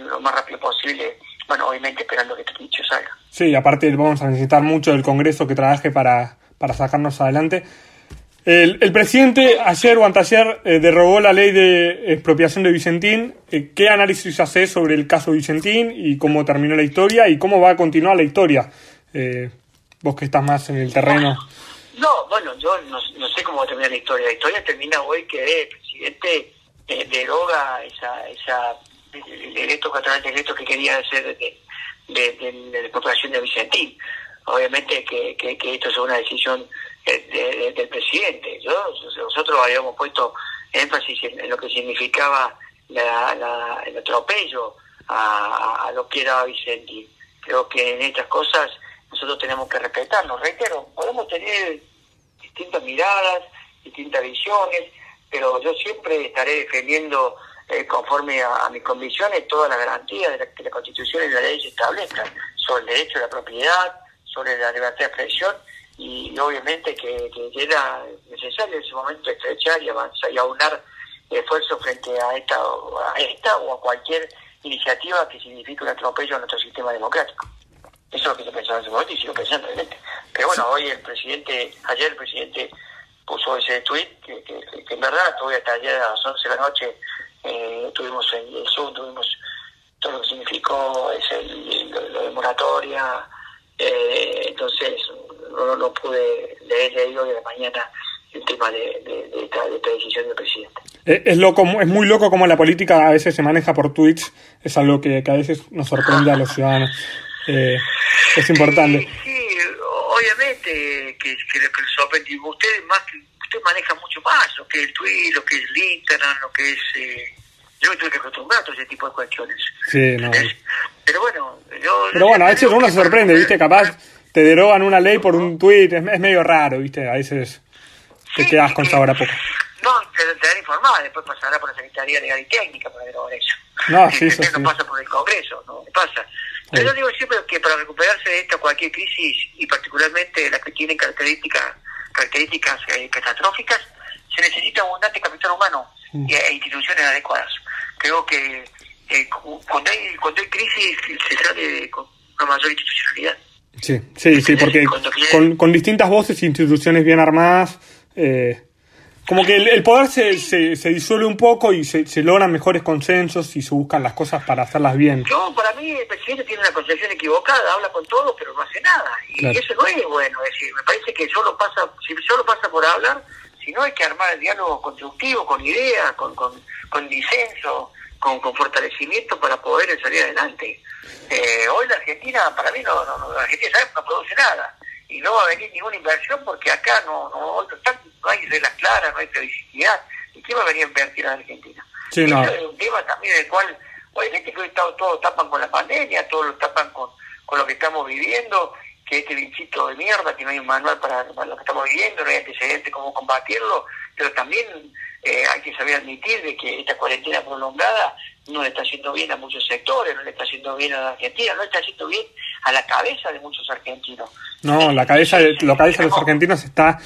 Speaker 2: lo más rápido posible, bueno, obviamente esperando que este dicho salga.
Speaker 1: Sí, aparte vamos a necesitar mucho del Congreso que trabaje para, para sacarnos adelante. El, el presidente ayer o anteayer eh, derogó la ley de expropiación de Vicentín. Eh, ¿Qué análisis hace sobre el caso Vicentín y cómo terminó la historia y cómo va a continuar la historia? Eh, vos que estás más en el terreno.
Speaker 2: No, bueno, yo no, sé cómo va a terminar la historia. La historia termina hoy que el presidente deroga esa, esa el decreto, el decreto que quería hacer de, de, de, de la Vicentín obviamente que, esto es una decisión del presidente. Yo, nosotros habíamos puesto énfasis en, lo que significaba la, el atropello a, lo que era Vicente. Creo que en estas cosas nosotros tenemos que respetarnos. Reitero, podemos tener distintas miradas, distintas visiones, pero yo siempre estaré defendiendo eh, conforme a, mis convicciones todas las garantías la, que la Constitución y la ley establezcan sobre el derecho a la propiedad, sobre la libertad de expresión y, obviamente que, era necesario en ese momento estrechar y avanzar y aunar esfuerzos frente a esta, a esta o a cualquier iniciativa que signifique un atropello a nuestro sistema democrático. Eso es lo que yo pensaba en ese momento y sigo pensando, obviamente. Pero bueno, hoy el presidente, ayer el presidente puso ese tweet que, que, en verdad todavía hasta ayer a las 11 de la noche eh, tuvimos el, el Zoom, tuvimos todo lo que significó es el, lo de moratoria, eh, entonces no, no pude leer hoy de la mañana el tema de, de, esta, decisión del presidente.
Speaker 1: Es, loco, es muy loco como la política a veces se maneja por tweets, es algo que, a veces nos sorprende a los ciudadanos. Eh, es importante.
Speaker 2: Sí, obviamente que, que lo que sorprende, usted, más usted maneja mucho más lo que es el tweet, lo que es el Instagram, lo que es... Eh, yo me tuve que acostumbrar a todo ese tipo de cuestiones.
Speaker 1: Sí, no.
Speaker 2: Pero bueno, yo...
Speaker 1: Pero bueno, a veces uno se sorprende, ¿viste? Capaz te derogan una ley por un tuit, es, medio raro, ¿viste? A veces te quedas con sabor a poco.
Speaker 2: No, te, te dan informada, después pasará por la Secretaría Legal y Técnica para derogar eso.
Speaker 1: No, [LAUGHS] sí, eso
Speaker 2: no pasa por el Congreso, no pasa. Pero yo digo siempre que para recuperarse de esta cualquier crisis, y particularmente las que tienen características, características eh, catastróficas, se necesita abundante capital humano mm. e instituciones adecuadas. Creo que eh, cuando, hay, cuando hay crisis se sale con una mayor institucionalidad.
Speaker 1: Sí, sí, sí, porque con, con distintas voces e instituciones bien armadas, eh, como que el, poder se, se, se, disuelve un poco y se, se, logran mejores consensos y se buscan las cosas para hacerlas bien.
Speaker 2: Yo, para mí, el presidente tiene una concepción equivocada, habla con todos, pero no hace nada. Y eso no es bueno. Es decir, me parece que solo pasa, si solo pasa por hablar, si no hay que armar el diálogo constructivo, con ideas, con, con, con disenso, con, con fortalecimiento para poder salir adelante. Eh, hoy la Argentina, para mí, no, no, la Argentina no produce nada y no va a venir ninguna inversión porque acá no, no, no hay reglas claras, no hay previsibilidad. ¿Y quién va a venir a invertir a la Argentina?
Speaker 1: Sí, no.
Speaker 2: es un tema también del cual, obviamente que hoy todos tapan con la pandemia, todos lo tapan con, con lo que estamos viviendo, que este bichito de mierda, que no hay un manual para, para lo que estamos viviendo, no hay antecedentes cómo combatirlo, pero también eh, hay que saber admitir de que esta cuarentena prolongada no le está haciendo bien a muchos sectores, no le está haciendo bien a la Argentina, no le está haciendo bien a la cabeza de muchos argentinos.
Speaker 1: No, la cabeza de, la cabeza de los argentinos está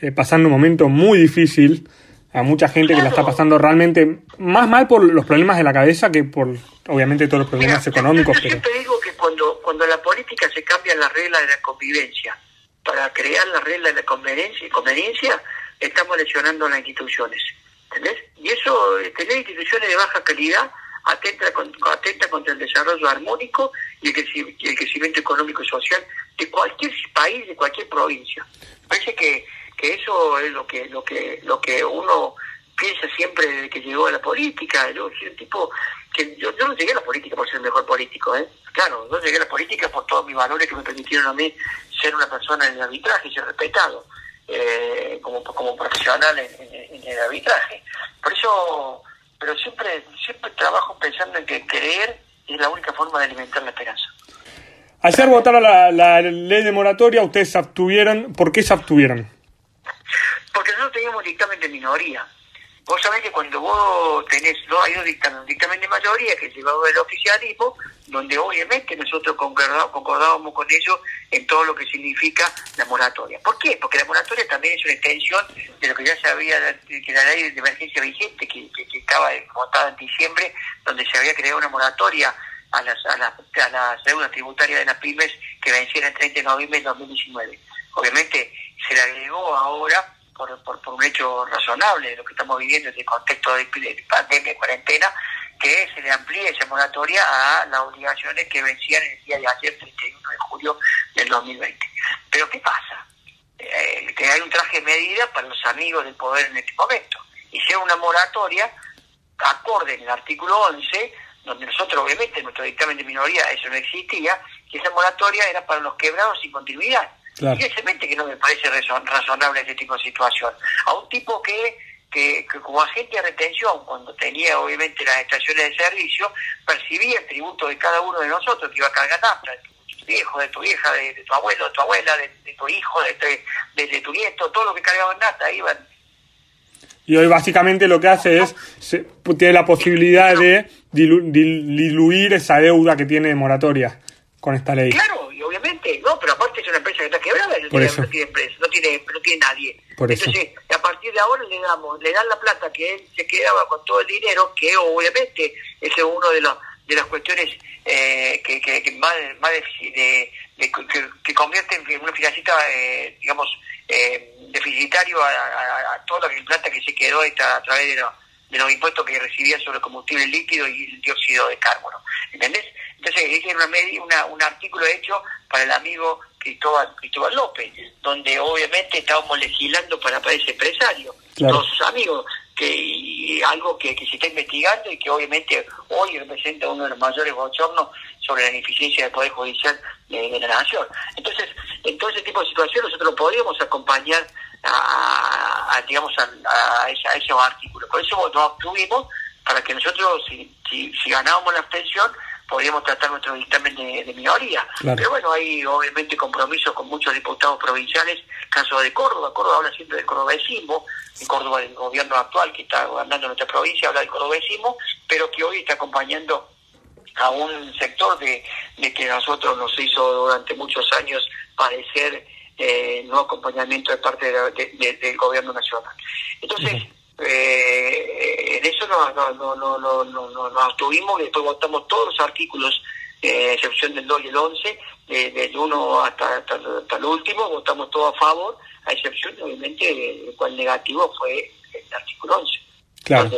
Speaker 1: eh, pasando un momento muy difícil a mucha gente que la está pasando realmente más mal por los problemas de la cabeza que por obviamente todos los problemas económicos.
Speaker 2: Yo siempre digo que cuando, cuando la política se cambia las reglas de la convivencia para crear las reglas de la conveniencia, conveniencia estamos lesionando las instituciones. ¿Entendés? Y eso, eh, tener instituciones de baja calidad atenta, atenta contra el desarrollo armónico y el, crecimiento económico y social de cualquier país, de cualquier provincia. Parece que, que eso es lo que, lo que, lo que uno piensa siempre desde que llegó a la política. Yo soy un tipo que yo, no llegué a la política por ser el mejor político, ¿eh? Claro, yo llegué a la política por todos mis valores que me permitieron a mí ser una persona en el arbitraje y ser respetado eh, como, como profesional en, el arbitraje. Por eso, pero siempre, siempre trabajo pensando en que creer es la única forma de alimentar la esperanza.
Speaker 1: Ayer votaron la, la ley de moratoria, ustedes se abstuvieron. ¿Por qué se abstuvieron?
Speaker 2: Porque nosotros teníamos dictamen de minoría. Vos sabés que cuando vos tenés dos, hay dos dictamen, un dictamen de mayoría que llevado del oficialismo, donde obviamente nosotros concordábamos, con ellos en todo lo que significa la moratoria. ¿Por qué? Porque la moratoria también es una extensión de lo que ya se había, que la ley de emergencia vigente, que, que, estaba votada en diciembre, donde se había creado una moratoria a las, a las, a las deudas tributarias de las pymes que vencieron el 30 de noviembre de 2019. Obviamente se le agregó ahora por, por, un hecho razonable de lo que estamos viviendo en el contexto de, pandemia y cuarentena, que se le amplíe esa moratoria a las obligaciones que vencían el día de ayer, 31 de julio del 2020. Pero ¿qué pasa? Eh, que hay un traje de medida para los amigos del poder en este momento. Y sea una moratoria acorde en el artículo 11, donde nosotros obviamente en nuestro dictamen de minoría eso no existía, que esa moratoria era para los quebrados sin continuidad. Claro. Y que no me parece razonable este tipo de situación. A un tipo que, que, como agente de retención, cuando tenía obviamente las estaciones de servicio, percibía el tributo de cada uno de nosotros que iba a cargar nafta, de tu viejo, de tu vieja, de, tu abuelo, de tu abuela, de, tu hijo, de, de, tu nieto, todo lo que cargaba en nafta, iban
Speaker 1: y hoy básicamente lo que hace es, tiene la posibilidad de diluir esa deuda que tiene de moratoria con esta ley.
Speaker 2: Claro, pero aparte es una empresa que está quebrada, no, tiene, no tiene empresa, no tiene, no tiene nadie. Entonces, a partir de ahora le damos, le dan la plata que él se quedaba con todo el dinero, que obviamente ese es uno de los de las cuestiones eh, que, que, más, más de, de, que, convierten en una financista, eh, digamos, eh, deficitario a, a, toda la plata que se quedó a través de, de los impuestos que recibía sobre el combustible líquido y el dióxido de carbono. ¿Entendés? Entonces, ese era una, un artículo hecho para el amigo Cristóbal, Cristóbal López, donde obviamente estábamos legislando para, para ese empresario, todos sus amigos, que algo que, se está investigando y que obviamente hoy representa uno de los mayores bochornos sobre la ineficiencia del Poder Judicial de, la Nación. Entonces, en todo ese tipo de situaciones nosotros podríamos acompañar a, digamos a, ese, esos artículos. Por eso nos obtuvimos para que nosotros, si, si, si ganábamos la abstención, podríamos tratar nuestro dictamen de, minoría. Pero bueno, hay obviamente compromisos con muchos diputados provinciales, caso de Córdoba, Córdoba habla siempre del cordobesismo, en Córdoba el gobierno actual que está gobernando nuestra provincia habla del cordobesismo, pero que hoy está acompañando a un sector de, que a nosotros nos hizo durante muchos años parecer eh, no acompañamiento de parte del gobierno nacional. Entonces, eh, en eso nos, no, no, no, no, nos abstuvimos y después votamos todos los artículos, eh, excepción del 2 y el 11, del 1 hasta, hasta, el último, votamos todo a favor, a excepción, obviamente, del cual negativo fue el artículo 11.
Speaker 1: Claro.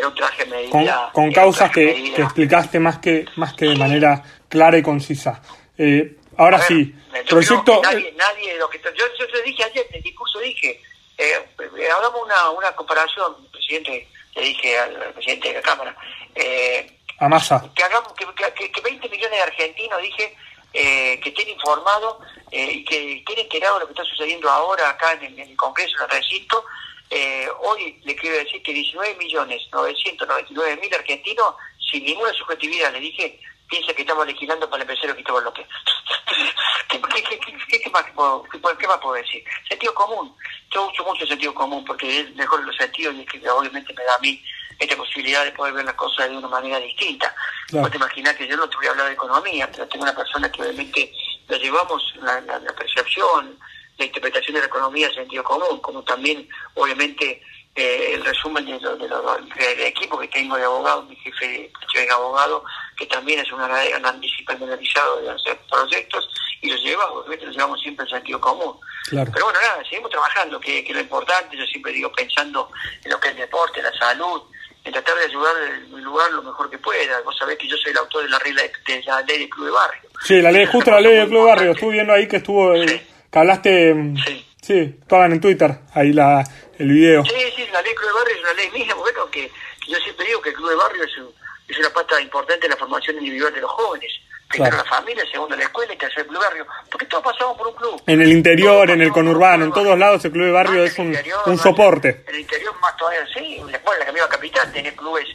Speaker 1: con, causas que, explicaste más que más que de manera clara y concisa. Eh, ahora sí,
Speaker 2: proyecto... Nadie, nadie, lo que, yo, yo te dije ayer, en el discurso dije, eh, eh, hagamos una, una comparación, presidente, le dije al, presidente de la Cámara, eh,
Speaker 1: a masa.
Speaker 2: Que, hagamos, que, que, 20 millones de argentinos, dije, eh, que estén informados eh, y que estén enterados de lo que está sucediendo ahora acá en, el Congreso, en el recinto. Eh, hoy le quiero decir que 19 millones 999 mil argentinos, sin ninguna subjetividad, le dije, piensa que estamos legislando para el empresario Cristóbal López. [LAUGHS] ¿Qué, qué, qué, qué, más, ¿Qué más puedo decir? Sentido común. Yo uso mucho sentido común porque es mejor los sentidos y es que obviamente me da a mí esta posibilidad de poder ver las cosas de una manera distinta. No te imaginas que yo no te voy a hablar de economía, pero tengo una persona que obviamente la llevamos, la, la, percepción, la interpretación de la economía sentido común, como también obviamente eh, el resumen de del equipo que tengo de abogados, mi jefe de abogado, que también es un analizado de hacer proyectos, y los llevamos, los llevamos siempre en sentido común. Pero bueno, nada, seguimos trabajando, que, que lo importante, yo siempre digo, pensando en lo que es el deporte, la salud, en tratar de ayudar en mi lugar lo mejor que pueda. Vos sabés que yo soy el autor de la, regla de, la ley del club de barrio.
Speaker 1: Sí, la ley, justo la ley del club de barrio. Estuve viendo ahí que estuvo, que hablaste, sí. sí, estaban en Twitter, ahí la, el video.
Speaker 2: Sí, sí, la ley del club de barrio es una ley mía, bueno, que, yo siempre digo que el club de barrio es un, es una pata importante en la formación individual de los jóvenes. Primero la familia, segundo la escuela y tercero el club barrio. Porque todos pasamos por un club.
Speaker 1: En el interior, en el conurbano, en todos lados el club de barrio es un, un soporte.
Speaker 2: En el interior más todavía, sí. Después la misma capital tiene clubes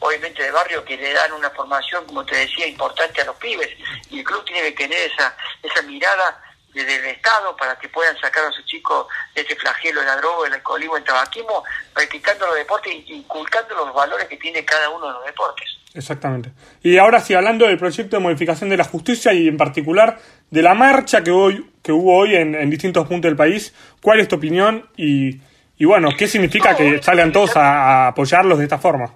Speaker 2: obviamente de barrio que le dan una formación, como te decía, importante a los pibes. Y el club tiene que tener esa, esa mirada desde el Estado para que puedan sacar a sus chicos de este flagelo de la droga, el alcoholismo, el tabaquismo, practicando los deportes e inculcando los valores que tiene cada uno de los deportes.
Speaker 1: Exactamente. Y ahora sí, hablando del proyecto de modificación de la justicia y en particular de la marcha que, hoy, que hubo hoy en, distintos puntos del país, ¿cuál es tu opinión? Y, y bueno, ¿qué significa que salgan todos a, apoyarlos de esta forma?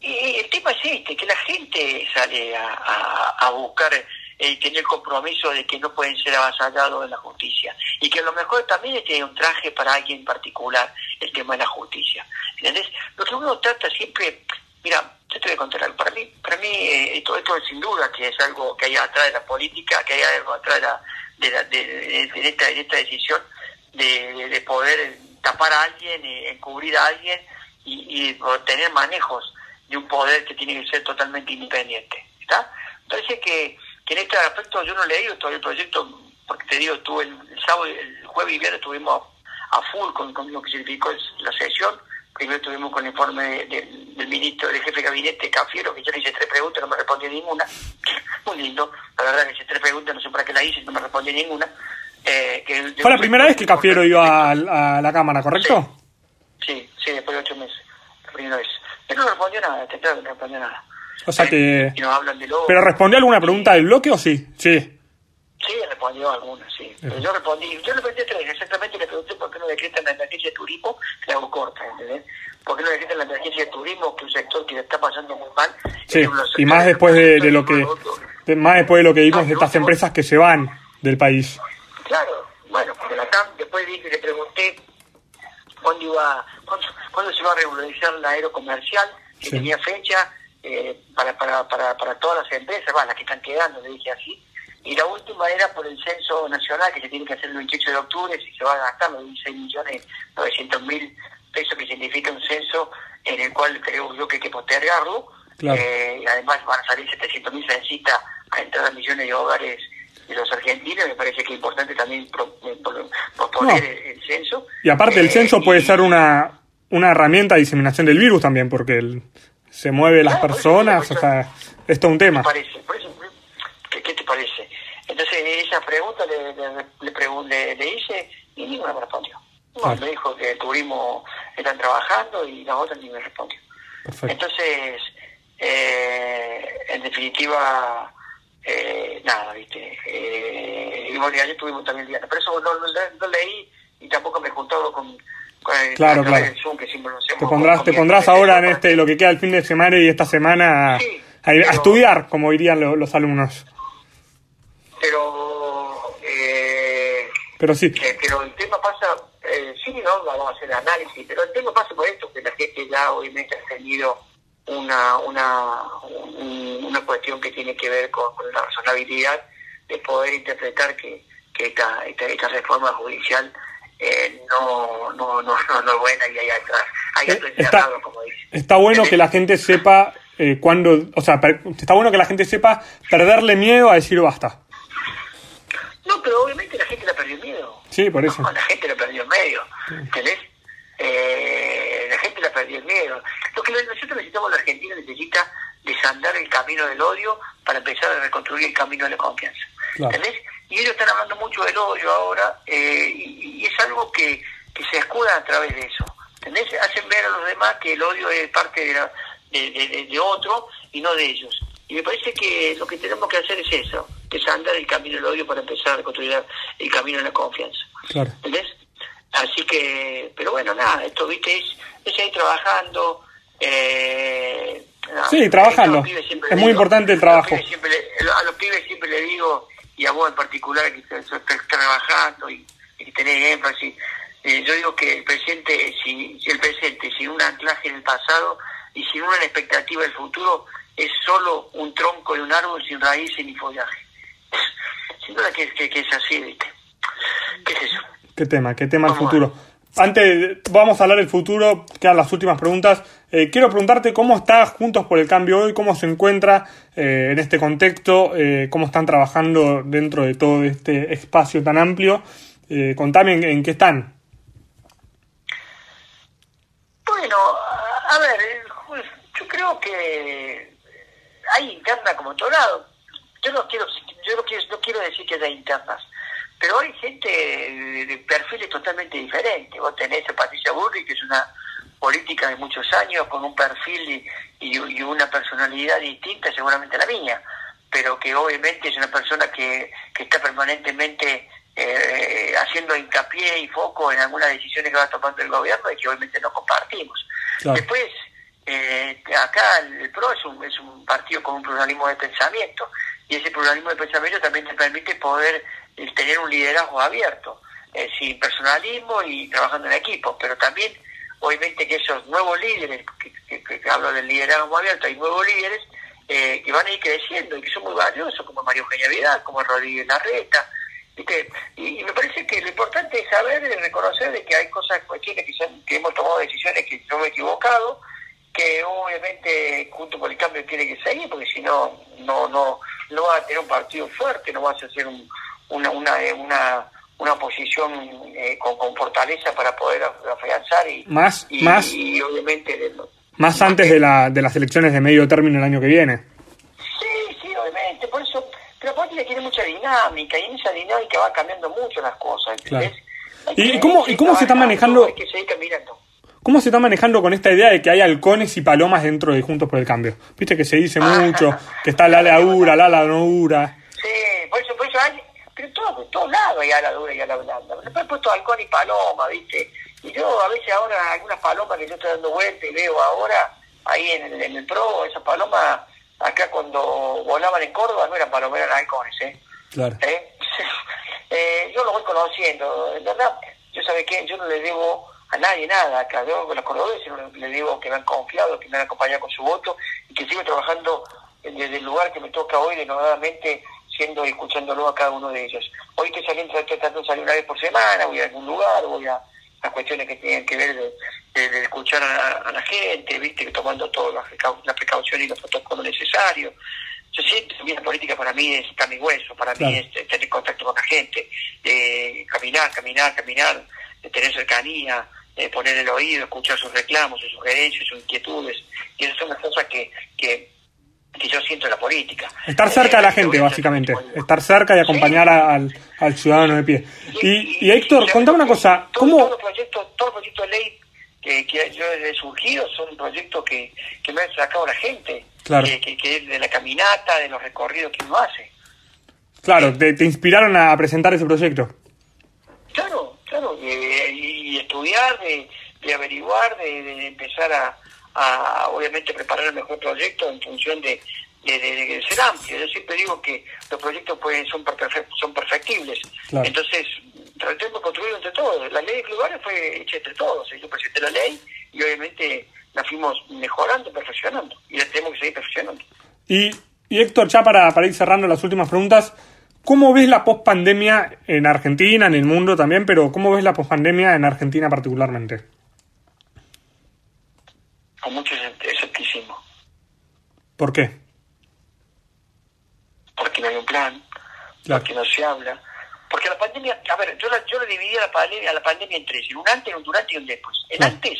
Speaker 2: Y el tema es este, que la gente sale a, a buscar y tener el compromiso de que no pueden ser avasallados en la justicia. Y que a lo mejor también tener un traje para alguien en particular, el tema de la justicia. ¿Entendés? Lo que uno trata siempre, mira, yo te voy a contar algo, para mí, para mí eh, esto, esto sin duda que es algo que hay atrás de la política, que hay algo atrás de, la, de, esta, esta decisión de, poder tapar a alguien, encubrir a alguien y, y tener manejos de un poder que tiene que ser totalmente independiente. ¿Está? Parece que que en este aspecto yo no he leído todo el proyecto, porque te digo, tuve el, sábado, el jueves y viernes estuvimos a full con, lo que significó la sesión. Primero estuvimos con el informe del, ministro, del jefe de gabinete, Cafiero, que yo le hice tres preguntas, no me respondió ninguna. [LAUGHS] Muy lindo, la verdad que hice tres preguntas, no sé para qué la hice, no me respondió ninguna.
Speaker 1: Eh, Fue la primera vez que Cafiero iba a, la Cámara, ¿correcto?
Speaker 2: Sí, sí, después de ocho meses, la primera vez. Pero no respondió nada, te claro que no respondió nada.
Speaker 1: O sea que... ¿Pero respondió alguna pregunta del bloque o sí?
Speaker 2: Sí. Sí, respondió alguna, sí. Pero yo respondí, yo le pregunté tres, exactamente le pregunté por qué no decretan la emergencia de turismo, que hago corta, ¿entendés? ¿Por qué no decretan la emergencia de turismo, que es un sector que le está pasando muy mal?
Speaker 1: Sí, y más después de, lo que... más después de lo que vimos de estas empresas que se van del país.
Speaker 2: Claro, bueno, porque la TAM, después dije, le pregunté cuándo iba, cuándo, se iba a regularizar la aerocomercial, que tenía fecha, eh, para, para, para, para todas las empresas, las que están quedando, le dije así. Y la última era por el censo nacional que se tiene que hacer el 28 de octubre, si se va a gastar los 16 millones 900 mil pesos, que significa un censo en el cual creo yo que hay que postergarlo. Eh, y además van a salir 700 mil censistas a entrar a millones de hogares de los argentinos. Me parece que es importante también proponer el, censo.
Speaker 1: Y aparte, el eh, censo puede ser una, una herramienta de diseminación del virus también, porque el se mueve las personas, o sea, es todo un tema.
Speaker 2: ¿Qué, parece? ¿Qué, te parece? Entonces esa pregunta le, le, le, hice y ninguna me respondió. No, me dijo que el turismo están trabajando y la otra ni me respondió. Entonces, eh, en definitiva, eh, nada, ¿viste? Eh, y bueno, ayer tuvimos también el día. Pero eso no, no, leí y tampoco me he juntado con
Speaker 1: claro, claro. te pondrás, te pondrás ahora en este lo que queda el fin de semana y esta semana a, estudiar, como dirían los, alumnos.
Speaker 2: Pero, eh,
Speaker 1: pero sí.
Speaker 2: Eh, pero el tema pasa, eh, sí, no vamos a hacer análisis, pero el tema pasa por esto, que la gente ya obviamente ha tenido una, una, una cuestión que tiene que ver con, la razonabilidad de poder interpretar que, que esta, esta reforma judicial eh, no, no, no, no, es buena y hay atrás, hay eh, está, como dice.
Speaker 1: Está bueno que la gente sepa eh, cuando, o sea, está bueno que la gente sepa perderle miedo a decir basta.
Speaker 2: No, pero obviamente la gente le perdió miedo.
Speaker 1: Sí, por eso.
Speaker 2: la gente le perdió el medio, ¿entendés? Eh, la gente le perdió el miedo. Lo que nosotros necesitamos, la Argentina necesita desandar el camino del odio para empezar a reconstruir el camino de la confianza. ¿Entendés? Y ellos están hablando mucho del odio ahora eh, y, es algo que, que se escuda a través de eso. ¿Entendés? Hacen ver a los demás que el odio es parte de, de, otro y no de ellos. Y me parece que lo que tenemos que hacer es eso, desandar el camino del odio para empezar a reconstruir el camino de la confianza. ¿Entendés? Así que, pero bueno, nada, esto, viste, es, es seguir trabajando. Eh,
Speaker 1: sí, trabajando. Es muy importante el trabajo.
Speaker 2: A los, pibes siempre le digo, y a vos en particular, que estás trabajando y, y tenés énfasis, eh, yo digo que el presente, si, el presente sin un anclaje en el pasado y sin una expectativa del futuro, es solo un tronco de un árbol sin raíces ni follaje. [LAUGHS] Sin duda que, que, es así, ¿viste? ¿Qué es eso?
Speaker 1: ¿Qué tema? ¿Qué tema el futuro? Antes, vamos a hablar del futuro, quedan las últimas preguntas. Eh, quiero preguntarte cómo está Juntos por el Cambio hoy, cómo se encuentra eh, en este contexto, eh, cómo están trabajando dentro de todo este espacio tan amplio. contame en, qué están.
Speaker 2: Bueno, a ver, yo creo que hay interna como todo lado. Yo no quiero, yo no quiero, no quiero decir que haya internas, pero hay gente de, perfiles totalmente diferentes. Vos tenés a Patricia Burri, que es una política de muchos años, con un perfil y, una personalidad distinta seguramente a la mía, pero que obviamente es una persona que, que está permanentemente eh, haciendo hincapié y foco en algunas decisiones que va tomando el gobierno y que obviamente no compartimos. Después, eh, acá el PRO es un, es un partido con un pluralismo de pensamiento y ese pluralismo de pensamiento también te permite poder eh, tener un liderazgo abierto, sin personalismo y trabajando en equipo, pero también obviamente que esos nuevos líderes, que, hablo del liderazgo abierto, hay nuevos líderes eh, que van a ir creciendo y que son muy valiosos, como Mario Eugenia Vidal, como Rodríguez Larreta. Y, me parece que lo importante es saber y reconocer de que hay cosas, cuestiones que, que hemos tomado decisiones que no me he equivocado, que obviamente junto con el cambio tiene que seguir, porque si no, no, no va a tener un partido fuerte, no vas a hacer una, una, una una posición eh, con, con, fortaleza para poder afianzar y,
Speaker 1: más, más,
Speaker 2: y, obviamente
Speaker 1: más antes de, la, de las elecciones de medio término el año que viene.
Speaker 2: Sí, sí, obviamente, por eso, pero política tiene mucha dinámica y en esa dinámica va cambiando mucho las cosas.
Speaker 1: ¿Y, cómo, ¿Y cómo se está manejando? ¿Cómo se está manejando con esta idea de que hay halcones y palomas dentro de Juntos por el Cambio? Viste que se dice ah. mucho, que está la ala dura, la ala no dura.
Speaker 2: Sí, por eso, por eso hay, pero todo, todos lados hay ala dura y ala blanda. Después he puesto halcón y paloma, ¿viste? Y yo a veces ahora algunas palomas que yo estoy dando vuelta y veo ahora ahí en el, en el pro, esas palomas acá cuando volaban en Córdoba no eran palomas, eran halcones, ¿eh?
Speaker 1: Claro.
Speaker 2: ¿Eh? [LAUGHS] eh, yo lo voy conociendo, en verdad, yo sabe que yo no le debo a nadie nada acá, yo con los cordobeses le digo que me han confiado, que me han acompañado con su voto y que sigo trabajando desde el lugar que me toca hoy denodadamente siendo y escuchándolo a cada uno de ellos. Hoy que salí tratando de salir una vez por semana, voy a algún lugar, voy a, las cuestiones que tienen que ver de, escuchar a, la gente, viste, tomando todas las, precauciones y los protocolos necesarios. Yo siento que la política para mí es está mi hueso, para mí es tener contacto con la gente, caminar, caminar, caminar, tener cercanía, poner el oído, escuchar sus reclamos, sus sugerencias, sus inquietudes. Y esas son las cosas que, que que yo siento en la política.
Speaker 1: Estar cerca de la eh, gente, básicamente. Estar cerca y acompañar al, al, ciudadano de pie. Y, y, Héctor, contame una cosa. ¿cómo...
Speaker 2: Todos los proyectos, todo proyectos de ley que, que yo he surgido son proyectos que, que me han sacado la gente.
Speaker 1: Claro.
Speaker 2: Que, que, de la caminata, de los recorridos que uno hace.
Speaker 1: Claro, te, te inspiraron a presentar ese proyecto.
Speaker 2: Claro, claro. y estudiar, de, de averiguar, de, de empezar a a obviamente preparar el mejor proyecto en función de, de, ser amplio. Yo siempre digo que los proyectos pueden son, son perfectibles. Entonces, tratemos de construir entre todos. La ley de clubes fue hecha entre todos. Yo presenté la ley y obviamente la fuimos mejorando, perfeccionando. Y la tenemos que seguir perfeccionando.
Speaker 1: Y, y Héctor, ya para, para ir cerrando las últimas preguntas, ¿cómo ves la pospandemia en Argentina, en el mundo también, pero cómo ves la pospandemia en Argentina particularmente?
Speaker 2: con mucho escepticismo.
Speaker 1: ¿Por qué?
Speaker 2: Porque no hay un plan, porque no se habla. Porque la pandemia, a ver, yo la, yo la dividí a la pandemia, a la pandemia en tres, en un antes, un durante y un después. El antes,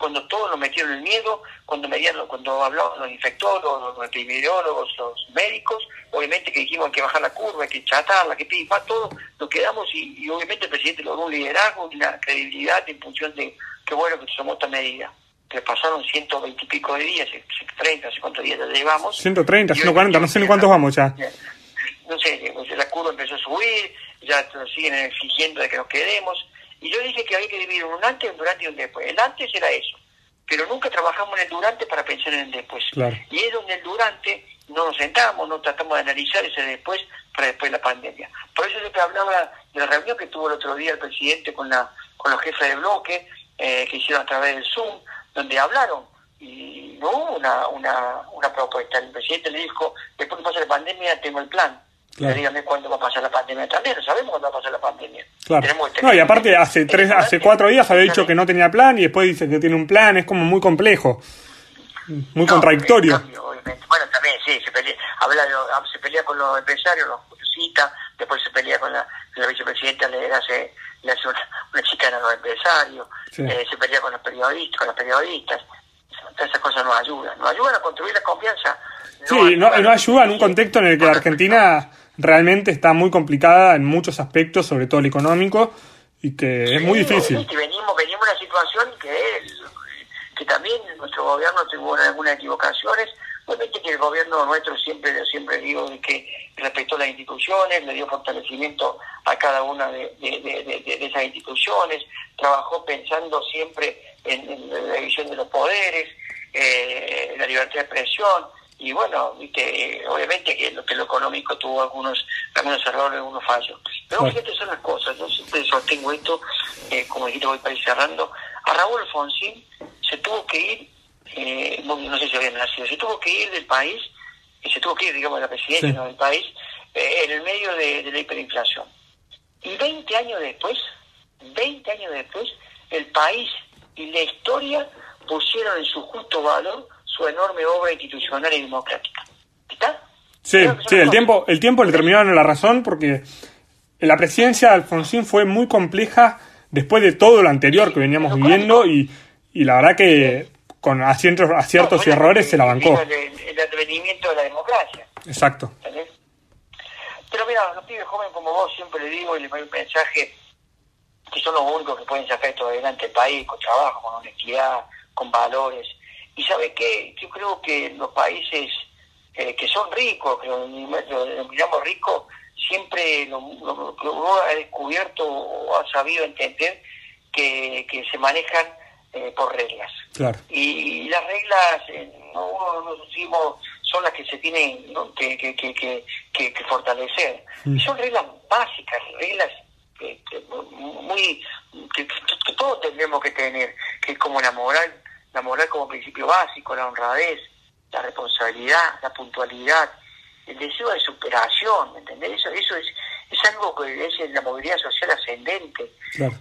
Speaker 2: cuando todos nos metieron el miedo, cuando medían, cuando hablaban los infectólogos, los epidemiólogos, los médicos, obviamente que dijimos que bajar la curva, que chatarla, que más, todo, nos quedamos y, obviamente el presidente logró un liderazgo y una credibilidad en función de qué bueno que tomó esta medida que pasaron 120 y pico de días, 30, no sé cuántos días ya llevamos.
Speaker 1: 130, 140, no sé ni cuántos vamos ya.
Speaker 2: No sé, la curva empezó a subir, ya nos siguen exigiendo de que nos quedemos. Y yo dije que había que dividir un antes, un durante y un después. El antes era eso, pero nunca trabajamos en el durante para pensar en el después. Y es donde el durante no nos sentamos, no tratamos de analizar ese después para después de la pandemia. Por eso siempre hablaba de la reunión que tuvo el otro día el presidente con la con los jefes de bloque, eh, que hicieron a través del Zoom, donde hablaron y no hubo una, una, una propuesta. El presidente le dijo, después que pase la pandemia tengo el plan. Dígame cuándo va a pasar la pandemia también, no sabemos cuándo va a pasar la pandemia.
Speaker 1: Claro. no, y aparte hace tres, hace cuatro días había dicho que no tenía plan y después dice que tiene un plan, es como muy complejo, muy contradictorio.
Speaker 2: bueno, también sí, se pelea, habla se pelea con los empresarios, los cita, después se pelea con la, la vicepresidenta, le hace, le hace una, chicana a los empresarios, eh, se pelea con los periodistas, con los periodistas. Todas esas cosas no ayudan, no ayudan a construir la confianza.
Speaker 1: sí, no, no ayuda en un contexto en el que la Argentina realmente está muy complicada en muchos aspectos, sobre todo el económico, y que es muy difícil.
Speaker 2: Y venimos, venimos una situación que, que también nuestro gobierno tuvo algunas equivocaciones. Obviamente que el gobierno nuestro siempre, siempre digo de que respetó las instituciones, le dio fortalecimiento a cada una de, esas instituciones, trabajó pensando siempre en, la división de los poderes, eh, la libertad de expresión, y bueno, viste, obviamente que lo, que lo económico tuvo algunos, algunos errores, algunos fallos. Pero fíjate, son las cosas, yo siempre sostengo esto, eh, como dijiste, voy para ir cerrando. A Raúl Alfonsín se tuvo que ir, eh, no, sé si había nacido, se tuvo que ir del país, y se tuvo que ir, digamos, de la presidencia del país, eh, en el medio de, de la hiperinflación. Y 20 años después, 20 años después, el país y la historia pusieron en su justo valor su enorme obra institucional y democrática. ¿Está?
Speaker 1: Sí, sí, el tiempo, el tiempo le terminó dando la razón porque la presidencia de Alfonsín fue muy compleja después de todo lo anterior que veníamos viviendo y, y la verdad que con aciertos, aciertos y errores se la bancó.
Speaker 2: El, advenimiento de la democracia.
Speaker 1: Exacto.
Speaker 2: Pero mira, los pibes jóvenes como vos siempre le digo y le doy un mensaje que son los únicos que pueden sacar esto adelante el país con trabajo, con honestidad, con valores y sabe que yo creo que los países eh, que son ricos, que lo denominamos ricos, siempre lo, uno ha descubierto o ha sabido entender que, se manejan eh, por reglas. Y, las reglas, eh, no, nos decimos, son las que se tienen que, que, que, fortalecer. Mm. son reglas básicas, reglas muy que, todos tendremos que tener, que es como la moral la moral como principio básico, la honradez, la responsabilidad, la puntualidad, el deseo de superación, ¿entendés? Eso, eso es, es algo que es en la movilidad social ascendente,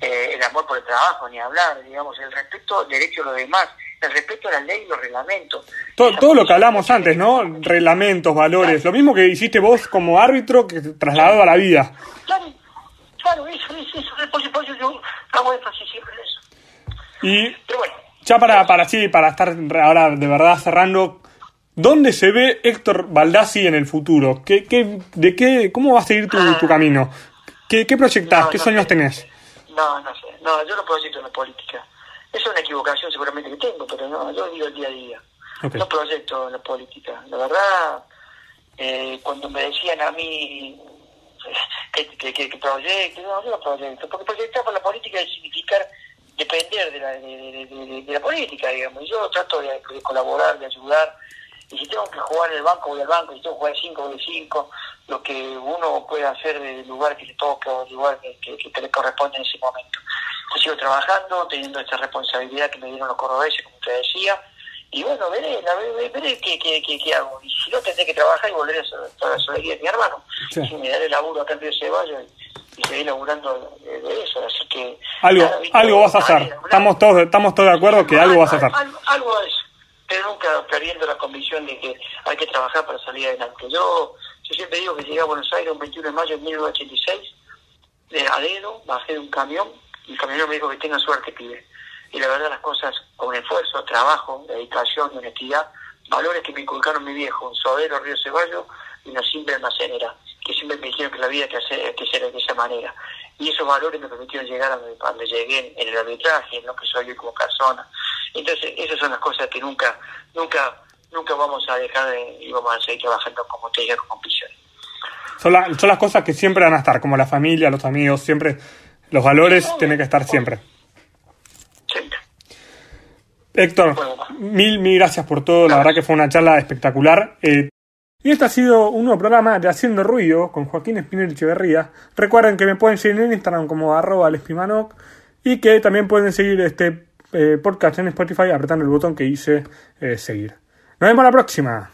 Speaker 2: eh, el amor por el trabajo, ni hablar, digamos, el respeto al derecho de los demás, el respeto a la ley y los reglamentos.
Speaker 1: Todo, todo lo que hablamos antes, ¿no? Reglamentos, valores, lo mismo que hiciste vos como árbitro que trasladado a la vida.
Speaker 2: Claro, claro, eso, eso, eso, por supuesto yo hago énfasis siempre en eso.
Speaker 1: Y... Pero bueno ya para, para sí, para estar ahora de verdad cerrando, ¿dónde se ve Héctor Baldassi en el futuro? ¿Qué, qué, de qué, ¿Cómo va a seguir tu, tu camino? ¿Qué, qué proyectás? ¿Qué sueños tenés?
Speaker 2: No, no sé. No, yo no proyecto en la política. Es una equivocación seguramente que tengo, pero no, yo digo el día a día. No proyecto en la política. La verdad, eh, cuando me decían a mí [LAUGHS] que, que, que, proyecto, no, yo no proyecto. Porque proyectar por la política es significar depender de la, de, la política, digamos. Yo trato de, colaborar, de ayudar. Y si tengo que jugar en el banco, voy al banco. Si tengo que jugar 5, voy 5. Lo que uno puede hacer del lugar que le toca o el lugar que, que, le corresponde en ese momento. Yo sigo trabajando, teniendo esta responsabilidad que me dieron los cordobeses, como te decía. Y bueno, veré, veré, qué, qué, qué, hago. Y si no, tendré que trabajar y volver a la soledad de mi hermano. Si me daré laburo acá en Río Ceballos y seguir laburando de, eso, así que...
Speaker 1: Algo, algo vas a hacer, estamos todos, estamos todos de acuerdo que algo, vas a hacer.
Speaker 2: Algo, es, pero nunca perdiendo la convicción de que hay que trabajar para salir adelante. Yo, yo siempre digo que llegué a Buenos Aires un 21 de mayo de 1986, de a dedo, bajé de un camión, y el camionero me dijo que tenga suerte, pibe. Y la verdad las cosas con esfuerzo, trabajo, dedicación, honestidad, valores que me inculcaron mi viejo, un sodero Río Ceballo y una simple almacenera que siempre me dijeron que la vida hay que, hacer, que ser de esa manera. Y esos valores me permitieron llegar a donde, llegué en el arbitraje, en lo que soy yo como persona. Entonces, esas son las cosas que nunca, nunca, nunca vamos a dejar de, y vamos a seguir trabajando como te digo, con visión.
Speaker 1: Son, son las cosas que siempre van a estar, como la familia, los amigos, siempre, los valores tienen que estar siempre.
Speaker 2: Siempre.
Speaker 1: Héctor, mil, mil gracias por todo. La verdad que fue una charla espectacular. Eh, y este ha sido un nuevo programa de Haciendo Ruido con Joaquín Espinel Echeverría. Recuerden que me pueden seguir en Instagram como arroba lespimanoc y que también pueden seguir este eh, podcast en Spotify apretando el botón que dice eh, seguir. Nos vemos la próxima.